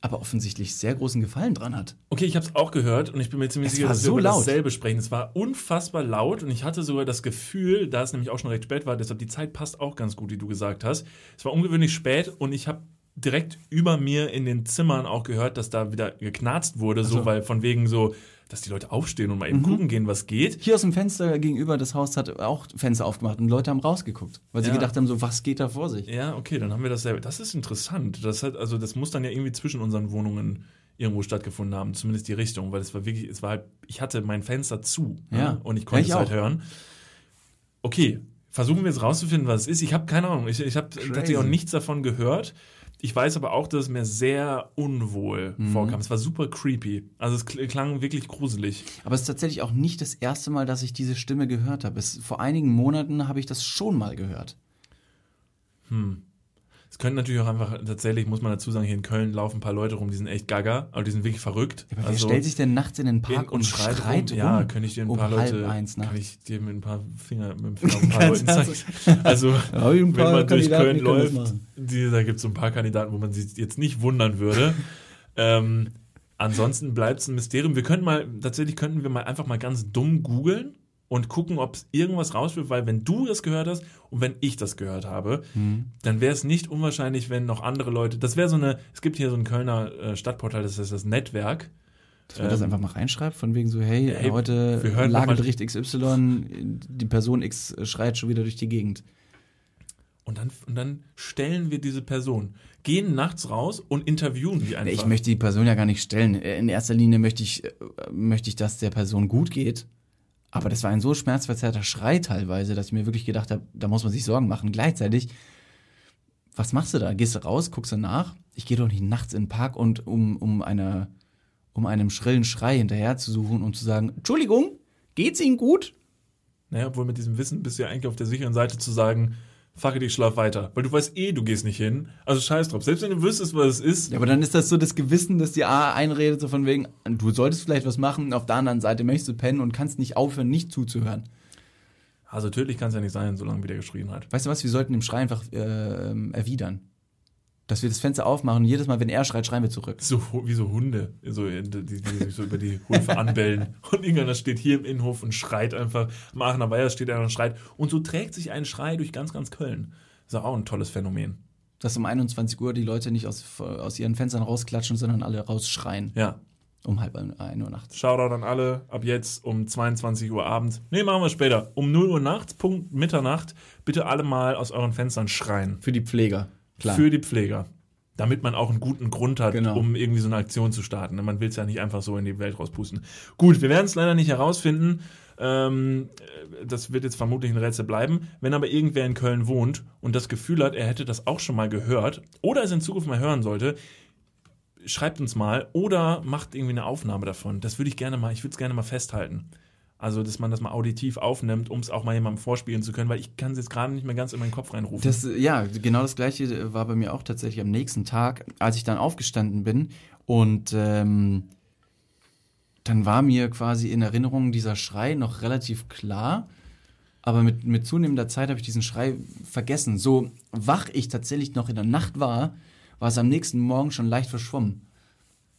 aber offensichtlich sehr großen Gefallen dran hat. Okay, ich habe es auch gehört und ich bin mir ziemlich Es sicher, dass so wir über laut. dasselbe sprechen. Es war unfassbar laut und ich hatte sogar das Gefühl, da es nämlich auch schon recht spät war, deshalb die Zeit passt auch ganz gut, wie du gesagt hast. Es war ungewöhnlich spät und ich habe direkt über mir in den Zimmern auch gehört, dass da wieder geknarzt wurde, so, so. weil von wegen so, dass die Leute aufstehen und mal eben gucken gehen, was geht. Hier aus dem Fenster gegenüber das Haus hat auch Fenster aufgemacht und Leute haben rausgeguckt, weil sie Ja. gedacht haben, so was geht da vor sich? Ja, okay, dann haben wir dasselbe. Das ist interessant. Das hat, also das muss dann ja irgendwie zwischen unseren Wohnungen irgendwo stattgefunden haben, zumindest die Richtung, weil es war wirklich, es war halt, ich hatte mein Fenster zu Ja. ne? und ich konnte Ja, ich es halt auch. hören. Okay, versuchen wir jetzt rauszufinden, was es ist. Ich habe keine Ahnung, ich, ich habe tatsächlich auch nichts davon gehört. Ich weiß aber auch, dass es mir sehr unwohl Mhm. vorkam. Es war super creepy. Also es kl- klang wirklich gruselig. Aber es ist tatsächlich auch nicht das erste Mal, dass ich diese Stimme gehört habe. Es, vor einigen Monaten habe ich das schon mal gehört. Es könnte natürlich auch einfach, tatsächlich muss man dazu sagen, hier in Köln laufen ein paar Leute rum, die sind echt gaga, aber die sind wirklich verrückt. Aber Also- wer stellt sich denn nachts in den Park In- und, schreit, rum? Ja, könnte ich dir ein um paar Leute, eins kann ich dir mit ein paar Finger, mit dem Finger ein paar <laughs> Leuten zeigen. Also, ein wenn man durch Köln können läuft, die, da gibt es so ein paar Kandidaten, wo man sich jetzt nicht wundern würde. ähm, ansonsten bleibt es ein Mysterium. Wir könnten mal, tatsächlich könnten wir mal einfach mal ganz dumm googeln und gucken, ob es irgendwas rausführt, weil wenn du das gehört hast und wenn ich das gehört habe, Mhm. dann wäre es nicht unwahrscheinlich, wenn noch andere Leute, das wäre so eine, es gibt hier so ein Kölner äh, Stadtportal, das ist das Netzwerk, Dass man das Ähm, einfach mal reinschreibt, von wegen so, hey, hey, heute Lagebericht XY, die Person X schreit schon wieder durch die Gegend. Und dann, und dann stellen wir diese Person, gehen nachts raus und interviewen die einfach. Ich möchte die Person ja gar nicht stellen. In erster Linie möchte ich, äh, möchte ich, dass der Person gut geht. Aber das war ein so schmerzverzerrter Schrei teilweise, dass ich mir wirklich gedacht habe, da muss man sich Sorgen machen. Gleichzeitig, was machst du da? Gehst du raus, guckst du nach? Ich gehe doch nicht nachts in den Park und um, um, eine, um einem schrillen Schrei hinterher zu suchen und zu sagen, Entschuldigung, geht's Ihnen gut? naja, obwohl mit diesem Wissen bist du ja eigentlich auf der sicheren Seite zu sagen, fuck it, ich schlaf weiter. Weil du weißt eh, du gehst nicht hin. Also scheiß drauf. Selbst wenn du wüsstest, was es ist. Ja, aber dann ist das so das Gewissen, das dir A einredet, so von wegen, du solltest vielleicht was machen, auf der anderen Seite möchtest du pennen und kannst nicht aufhören, nicht zuzuhören. Also tödlich kann es ja nicht sein, solange wie der geschrien hat. Weißt du was, wir sollten den Schrei einfach äh, ähm, erwidern. Dass wir das Fenster aufmachen und jedes Mal, wenn er schreit, schreien wir zurück. So wie so Hunde, so, die, die sich so über die Höfe anbellen. <laughs> Und irgendeiner steht hier im Innenhof und schreit einfach. Am Aachener Weiher steht einer und schreit. Und so trägt sich ein Schrei durch ganz, ganz Köln. Das ist auch ein tolles Phänomen. Dass um 21 Uhr die Leute nicht aus, aus ihren Fenstern rausklatschen, sondern alle rausschreien. Ja. Um halb ein Uhr nachts. Shoutout an alle. Ab jetzt um 22 Uhr Abend. Nee, machen wir später. Um 0 Uhr nachts, Punkt Mitternacht, bitte alle mal aus euren Fenstern schreien. Für die Pfleger. Klar. Für die Pfleger. Damit man auch einen guten Grund hat, Genau. um irgendwie so eine Aktion zu starten. Man will es ja nicht einfach so in die Welt rauspusten. Gut, wir werden es leider nicht herausfinden. Ähm, äh, das wird jetzt vermutlich ein Rätsel bleiben. Wenn aber irgendwer in Köln wohnt und das Gefühl hat, er hätte das auch schon mal gehört oder es in Zukunft mal hören sollte, schreibt uns mal oder macht irgendwie eine Aufnahme davon. Das würde ich gerne mal, ich würde es gerne mal festhalten. Also, dass man das mal auditiv aufnimmt, um es auch mal jemandem vorspielen zu können, weil ich kann es jetzt gerade nicht mehr ganz in meinen Kopf reinrufen. Das, ja, genau das gleiche war bei mir auch tatsächlich am nächsten Tag, als ich dann aufgestanden bin und ähm, dann war mir quasi in Erinnerung dieser Schrei noch relativ klar, aber mit, mit zunehmender Zeit habe ich diesen Schrei vergessen. So wach ich tatsächlich noch in der Nacht war, war es am nächsten Morgen schon leicht verschwommen.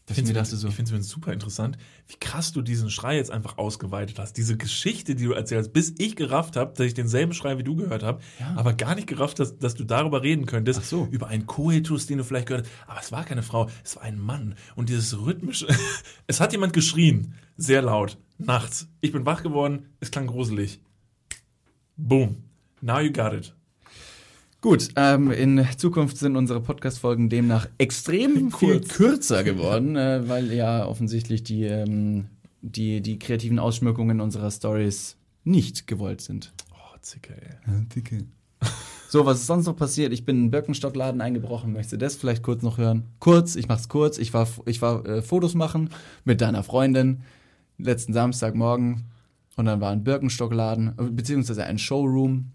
Dass ich dachte so, Ich finde es super interessant, wie krass du diesen Schrei jetzt einfach ausgeweitet hast. Diese Geschichte, die du erzählst, bis ich gerafft habe, dass ich denselben Schrei wie du gehört habe, Ja. aber gar nicht gerafft hast, dass du darüber reden könntest. Ach so. Über einen Koitus, den du vielleicht gehört hast. Aber es war keine Frau, es war ein Mann. Und dieses rhythmische. <laughs> es hat jemand geschrien. Sehr laut. Nachts. Ich bin wach geworden. Es klang gruselig. Boom. Now you got it. Gut, ähm, in Zukunft sind unsere Podcast-Folgen demnach extrem <laughs> viel Kurz. kürzer geworden, äh, weil ja offensichtlich die, ähm, die, die kreativen Ausschmückungen unserer Stories nicht gewollt sind. Oh, Zicke, ey. <laughs> So, was ist sonst noch passiert? Ich bin in einen Birkenstockladen eingebrochen. Möchtest du das vielleicht kurz noch hören? Kurz, ich mach's kurz. Ich war, ich war äh, Fotos machen mit deiner Freundin letzten Samstagmorgen und dann war ein Birkenstockladen, äh, beziehungsweise ein Showroom.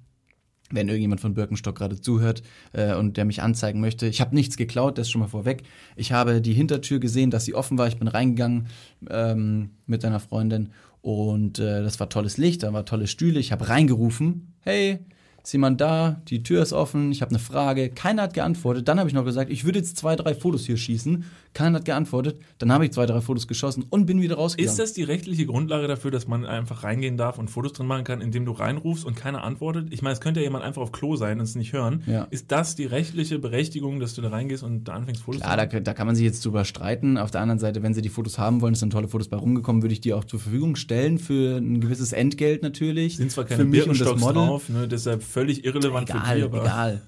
Wenn irgendjemand von Birkenstock gerade zuhört äh, und der mich anzeigen möchte. Ich habe nichts geklaut, das ist schon mal vorweg. Ich habe die Hintertür gesehen, dass sie offen war. Ich bin reingegangen ähm, mit deiner Freundin und äh, das war tolles Licht, da war tolle Stühle. Ich habe reingerufen, hey, ist jemand da, die Tür ist offen, ich habe eine Frage, keiner hat geantwortet. Dann habe ich noch gesagt, ich würde jetzt zwei, drei Fotos hier schießen. Keiner hat geantwortet. Dann habe ich zwei, drei Fotos geschossen und bin wieder rausgegangen. Ist das die rechtliche Grundlage dafür, dass man einfach reingehen darf und Fotos drin machen kann, indem du reinrufst und keiner antwortet? Ich meine, es könnte ja jemand einfach auf Klo sein und es nicht hören. Ja. Ist das die rechtliche Berechtigung, dass du da reingehst und da anfängst Fotos Klar, da, da kann man sich jetzt drüber streiten. Auf der anderen Seite, wenn sie die Fotos haben wollen, sind tolle Fotos bei rumgekommen, würde ich die auch zur Verfügung stellen für ein gewisses Entgelt natürlich. Sind zwar für keine mich und das Model. drauf, ne, deshalb völlig irrelevant für Egal, dich, aber egal.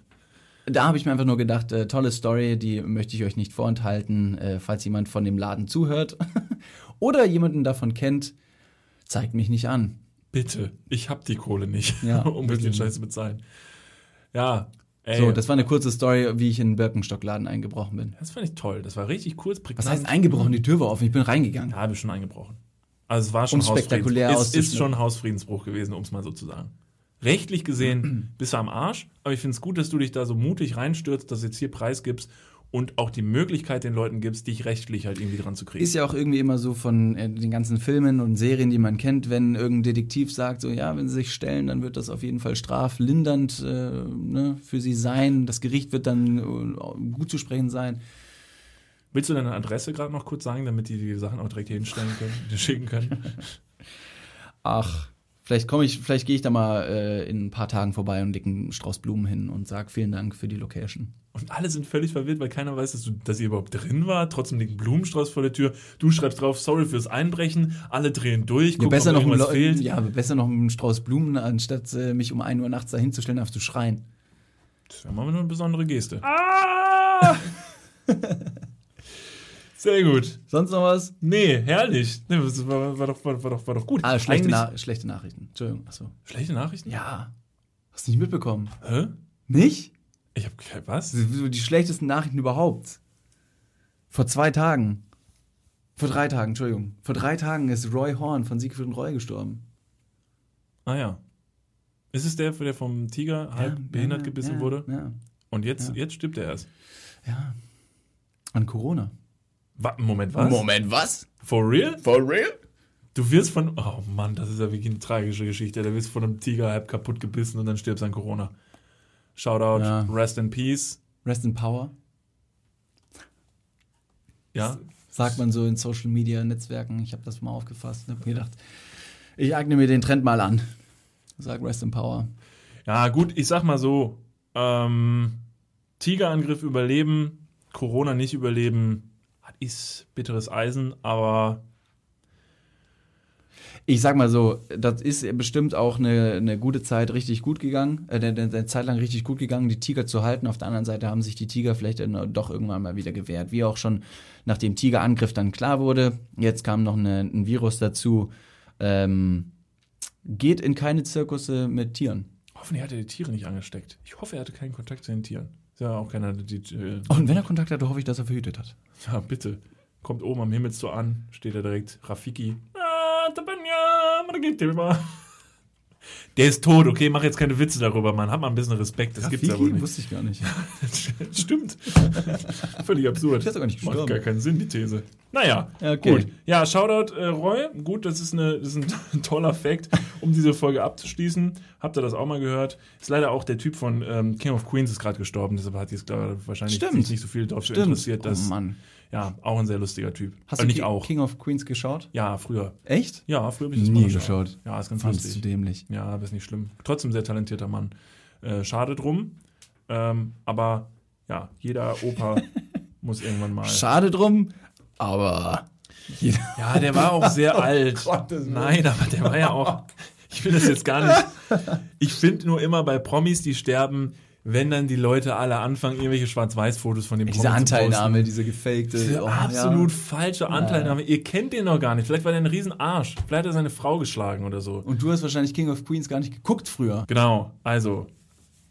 Da habe ich mir einfach nur gedacht, äh, tolle Story, die möchte ich euch nicht vorenthalten, äh, falls jemand von dem Laden zuhört <laughs> oder jemanden davon kennt, zeigt mich nicht an. bitte, ich hab die Kohle nicht, Ja, <laughs> um mich den. Scheiß zu bezahlen. Ja, ey, So, das war eine kurze Story, wie ich in den Birkenstockladen eingebrochen bin. das fand ich toll. Das war richtig kurz, prägnant. Was heißt eingebrochen? Die Tür war offen, ich bin reingegangen. Ja, habe ich schon eingebrochen. Also es war schon Um spektakulär ist auszuschneiden. schon Hausfriedensbruch gewesen, um es mal so zu sagen. Rechtlich gesehen bist du am Arsch, aber ich finde es gut, dass du dich da so mutig reinstürzt, dass du jetzt hier preisgibst und auch die Möglichkeit den Leuten gibst, dich rechtlich halt irgendwie dran zu kriegen. Ist ja auch irgendwie immer so von äh, den ganzen Filmen und Serien, die man kennt, wenn irgendein Detektiv sagt, so ja, wenn sie sich stellen, dann wird das auf jeden Fall straflindernd äh, ne, für sie sein. Das Gericht wird dann äh, gut zu sprechen sein. Willst du deine Adresse gerade noch kurz sagen, damit die die Sachen auch direkt hier hinstellen können, dir <laughs> schicken können? Ach, vielleicht komme ich, vielleicht gehe ich da mal äh, in ein paar Tagen vorbei und leg einen Strauß Blumen hin und sag vielen Dank für die Location. Und alle sind völlig verwirrt, weil keiner weiß, dass, du, dass ihr überhaupt drin war. Trotzdem liegt ein Blumenstrauß vor der Tür. Du schreibst drauf, sorry fürs Einbrechen. Alle drehen durch, Ja, gucken, besser, ob noch ein, fehlt. ja, aber besser noch einen Strauß Blumen, anstatt äh, mich um 1 Uhr nachts da hinzustellen, einfach zu schreien. Das wäre mal eine besondere Geste. Ah! <laughs> Sehr gut. Sonst noch was? Nee, herrlich. Nee, war, war, doch, war, war, doch, war doch gut. Ah, schlechte, Na schlechte Nachrichten. Entschuldigung, achso. Schlechte Nachrichten? Ja. Hast du nicht mitbekommen? Hä? Nicht? Ich hab was? Die schlechtesten Nachrichten überhaupt. Vor zwei Tagen. Vor drei Tagen, Entschuldigung. Vor drei Tagen ist Roy Horn von Siegfried und Roy gestorben. Ah ja. Ist es der, der vom Tiger halb Ja, behindert ja, gebissen ja, wurde? Ja. Und jetzt, jetzt stirbt er erst. ja. An Corona. Moment, was? Moment, was? For real? For real? Du wirst von. Oh Mann, das ist ja wirklich eine tragische Geschichte. Du wirst von einem Tiger halb kaputt gebissen und dann stirbst an Corona. Shoutout, Ja. rest in peace. Rest in Power. Ja. Sagt man so in Social Media Netzwerken. Ich habe das mal aufgefasst und habe mir gedacht, ich eigne mir den Trend mal an. Sag Rest in Power. Ja, gut, ich sag mal so: ähm, Tigerangriff überleben, Corona nicht überleben, ist bitteres Eisen, aber Ich sag mal so, das ist bestimmt auch eine, eine gute Zeit richtig gut gegangen, äh, eine, eine Zeit lang richtig gut gegangen, die Tiger zu halten. Auf der anderen Seite haben sich die Tiger vielleicht doch irgendwann mal wieder gewehrt. Wie auch schon nach dem Tigerangriff dann klar wurde. Jetzt kam noch eine, ein Virus dazu. Ähm, geht in keine Zirkusse mit Tieren. hoffentlich hat er die Tiere nicht angesteckt. Ich hoffe, er hatte keinen Kontakt zu den Tieren. Ist ja auch keiner, die. äh, Und wenn er Kontakt hatte, hoffe ich, dass er verhütet hat. Ja, bitte. Kommt oben am Himmel so an, steht er direkt. Rafiki. Ah. <laughs> Der ist tot, okay? Mach jetzt keine Witze darüber, Mann. Hab mal ein bisschen Respekt. Das gibt's ja wohl nicht. Wusste ich gar nicht. <laughs> Stimmt. <laughs> Völlig absurd. Der ist gar nicht Macht gestorben. gar keinen Sinn, die These. Naja, Ja, okay. gut. Ja, Shoutout äh, Roy. Gut, das ist, eine, das ist ein toller Fact, um diese Folge abzuschließen. Habt ihr das auch mal gehört? Ist leider auch der Typ von ähm, King of Queens ist gerade gestorben. Deshalb hat jetzt wahrscheinlich Stimmt. sich nicht so viel darauf interessiert. Dass, oh Mann. Ja, auch ein sehr lustiger Typ. Hast Äh, du nicht Ki- auch. King of Queens geschaut? Ja, früher. Echt? Ja, früher habe ich das Nie mal geschaut. Ja, ist ganz Fandst du lustig. dämlich. Ja, aber ist nicht schlimm. Trotzdem sehr talentierter Mann. Äh, schade drum. Ähm, aber ja, jeder Opa <laughs> muss irgendwann mal. Schade drum, aber Ja, der war auch sehr <laughs> alt. Gottes Willen. Nein, aber der war ja auch. Ich will das jetzt gar nicht. <laughs> Ich finde nur immer bei Promis, die sterben, wenn dann die Leute alle anfangen, irgendwelche Schwarz-Weiß-Fotos von dem diese Promi zu Anteilnahme, diese gefakte. Diese oh, absolut ja. falsche Anteilnahme. Ihr kennt den noch gar nicht. Vielleicht war der ein Riesenarsch. Vielleicht hat er seine Frau geschlagen oder so. Und du hast wahrscheinlich King of Queens gar nicht geguckt früher. Genau, also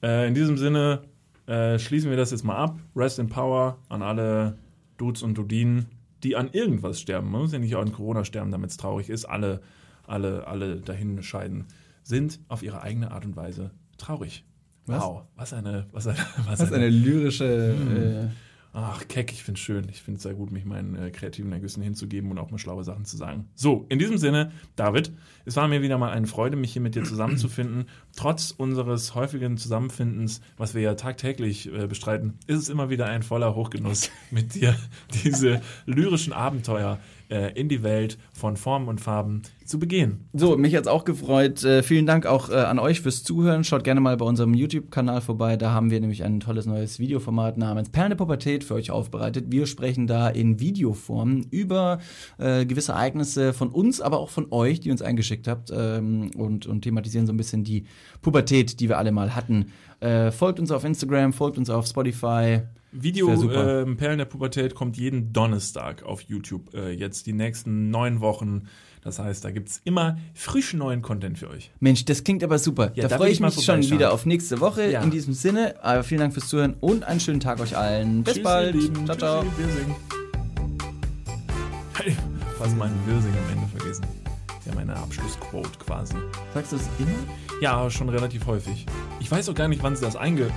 äh, in diesem Sinne äh, schließen wir das jetzt mal ab. Rest in Power an alle Dudes und Dudinen, die an irgendwas sterben. Man muss ja nicht an Corona sterben, damit es traurig ist. Alle, alle, alle dahin scheiden, sind auf ihre eigene Art und Weise traurig. Was? Wow, was eine, was eine, <laughs> was ist eine eine. lyrische. Ach, keck, ich finde es schön. Ich finde es sehr gut, mich meinen äh, kreativen Ergüssen hinzugeben und auch mal schlaue Sachen zu sagen. So, in diesem Sinne, David, es war mir wieder mal eine Freude, mich hier mit dir zusammenzufinden. Trotz unseres häufigen Zusammenfindens, was wir ja tagtäglich äh, bestreiten, ist es immer wieder ein voller Hochgenuss, <laughs> mit dir diese lyrischen Abenteuer äh, in die Welt von Formen und Farben zu begehen. So, mich hat's auch gefreut. Äh, vielen Dank auch äh, an euch fürs Zuhören. Schaut gerne mal bei unserem YouTube-Kanal vorbei. Da haben wir nämlich ein tolles neues Videoformat namens Perlen der Pubertät für euch aufbereitet. Wir sprechen da in Videoform über äh, gewisse Ereignisse von uns, aber auch von euch, die uns eingeschickt habt ähm, und, und thematisieren so ein bisschen die Pubertät, die wir alle mal hatten. Äh, folgt uns auf Instagram, folgt uns auf Spotify. Video ähm, Perlen der Pubertät kommt jeden Donnerstag auf YouTube. Äh, jetzt die nächsten neun Wochen. Das heißt, da gibt's immer frisch neuen Content für euch. Mensch, das klingt aber super. Ja, da da freue ich ich mich schon wieder auf nächste Woche. Ja. In diesem Sinne, aber vielen Dank fürs Zuhören und einen schönen Tag euch allen. Bis Tschüss, bald. Ciao, ciao. Hey, fast meinen Wirsing am Ende vergessen. Ja, meine Abschlussquote quasi. Sagst du es immer? Ja, schon relativ häufig. Ich weiß auch gar nicht, wann sie das einge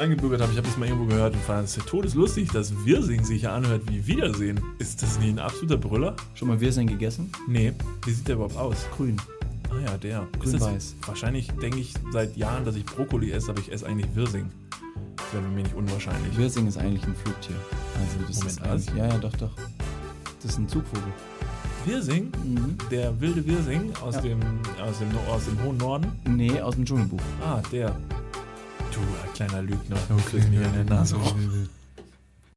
eingebürgert haben. Ich habe das mal irgendwo gehört und fand es todeslustig, dass Wirsing sich ja anhört wie Wiedersehen. Ist das nicht ein absoluter Brüller? Schon mal Wirsing gegessen? Nee. Wie sieht der überhaupt aus? Grün. Ah ja, der. Grün-weiß. Wahrscheinlich denke ich seit Jahren, dass ich Brokkoli esse, aber ich esse eigentlich Wirsing. Das wäre mir nicht unwahrscheinlich. Wirsing ist eigentlich ein Flugtier. Also das Moment, ist was? eigentlich, ja, ja, doch, doch. Das ist ein Zugvogel. Wirsing? Mhm. Der wilde Wirsing aus, Ja. dem, aus, dem, aus dem hohen Norden? Nee, aus dem Dschungelbuch. Ah, der. Du, ein kleiner Lügner. Du kriegst mich an der Nase. <laughs>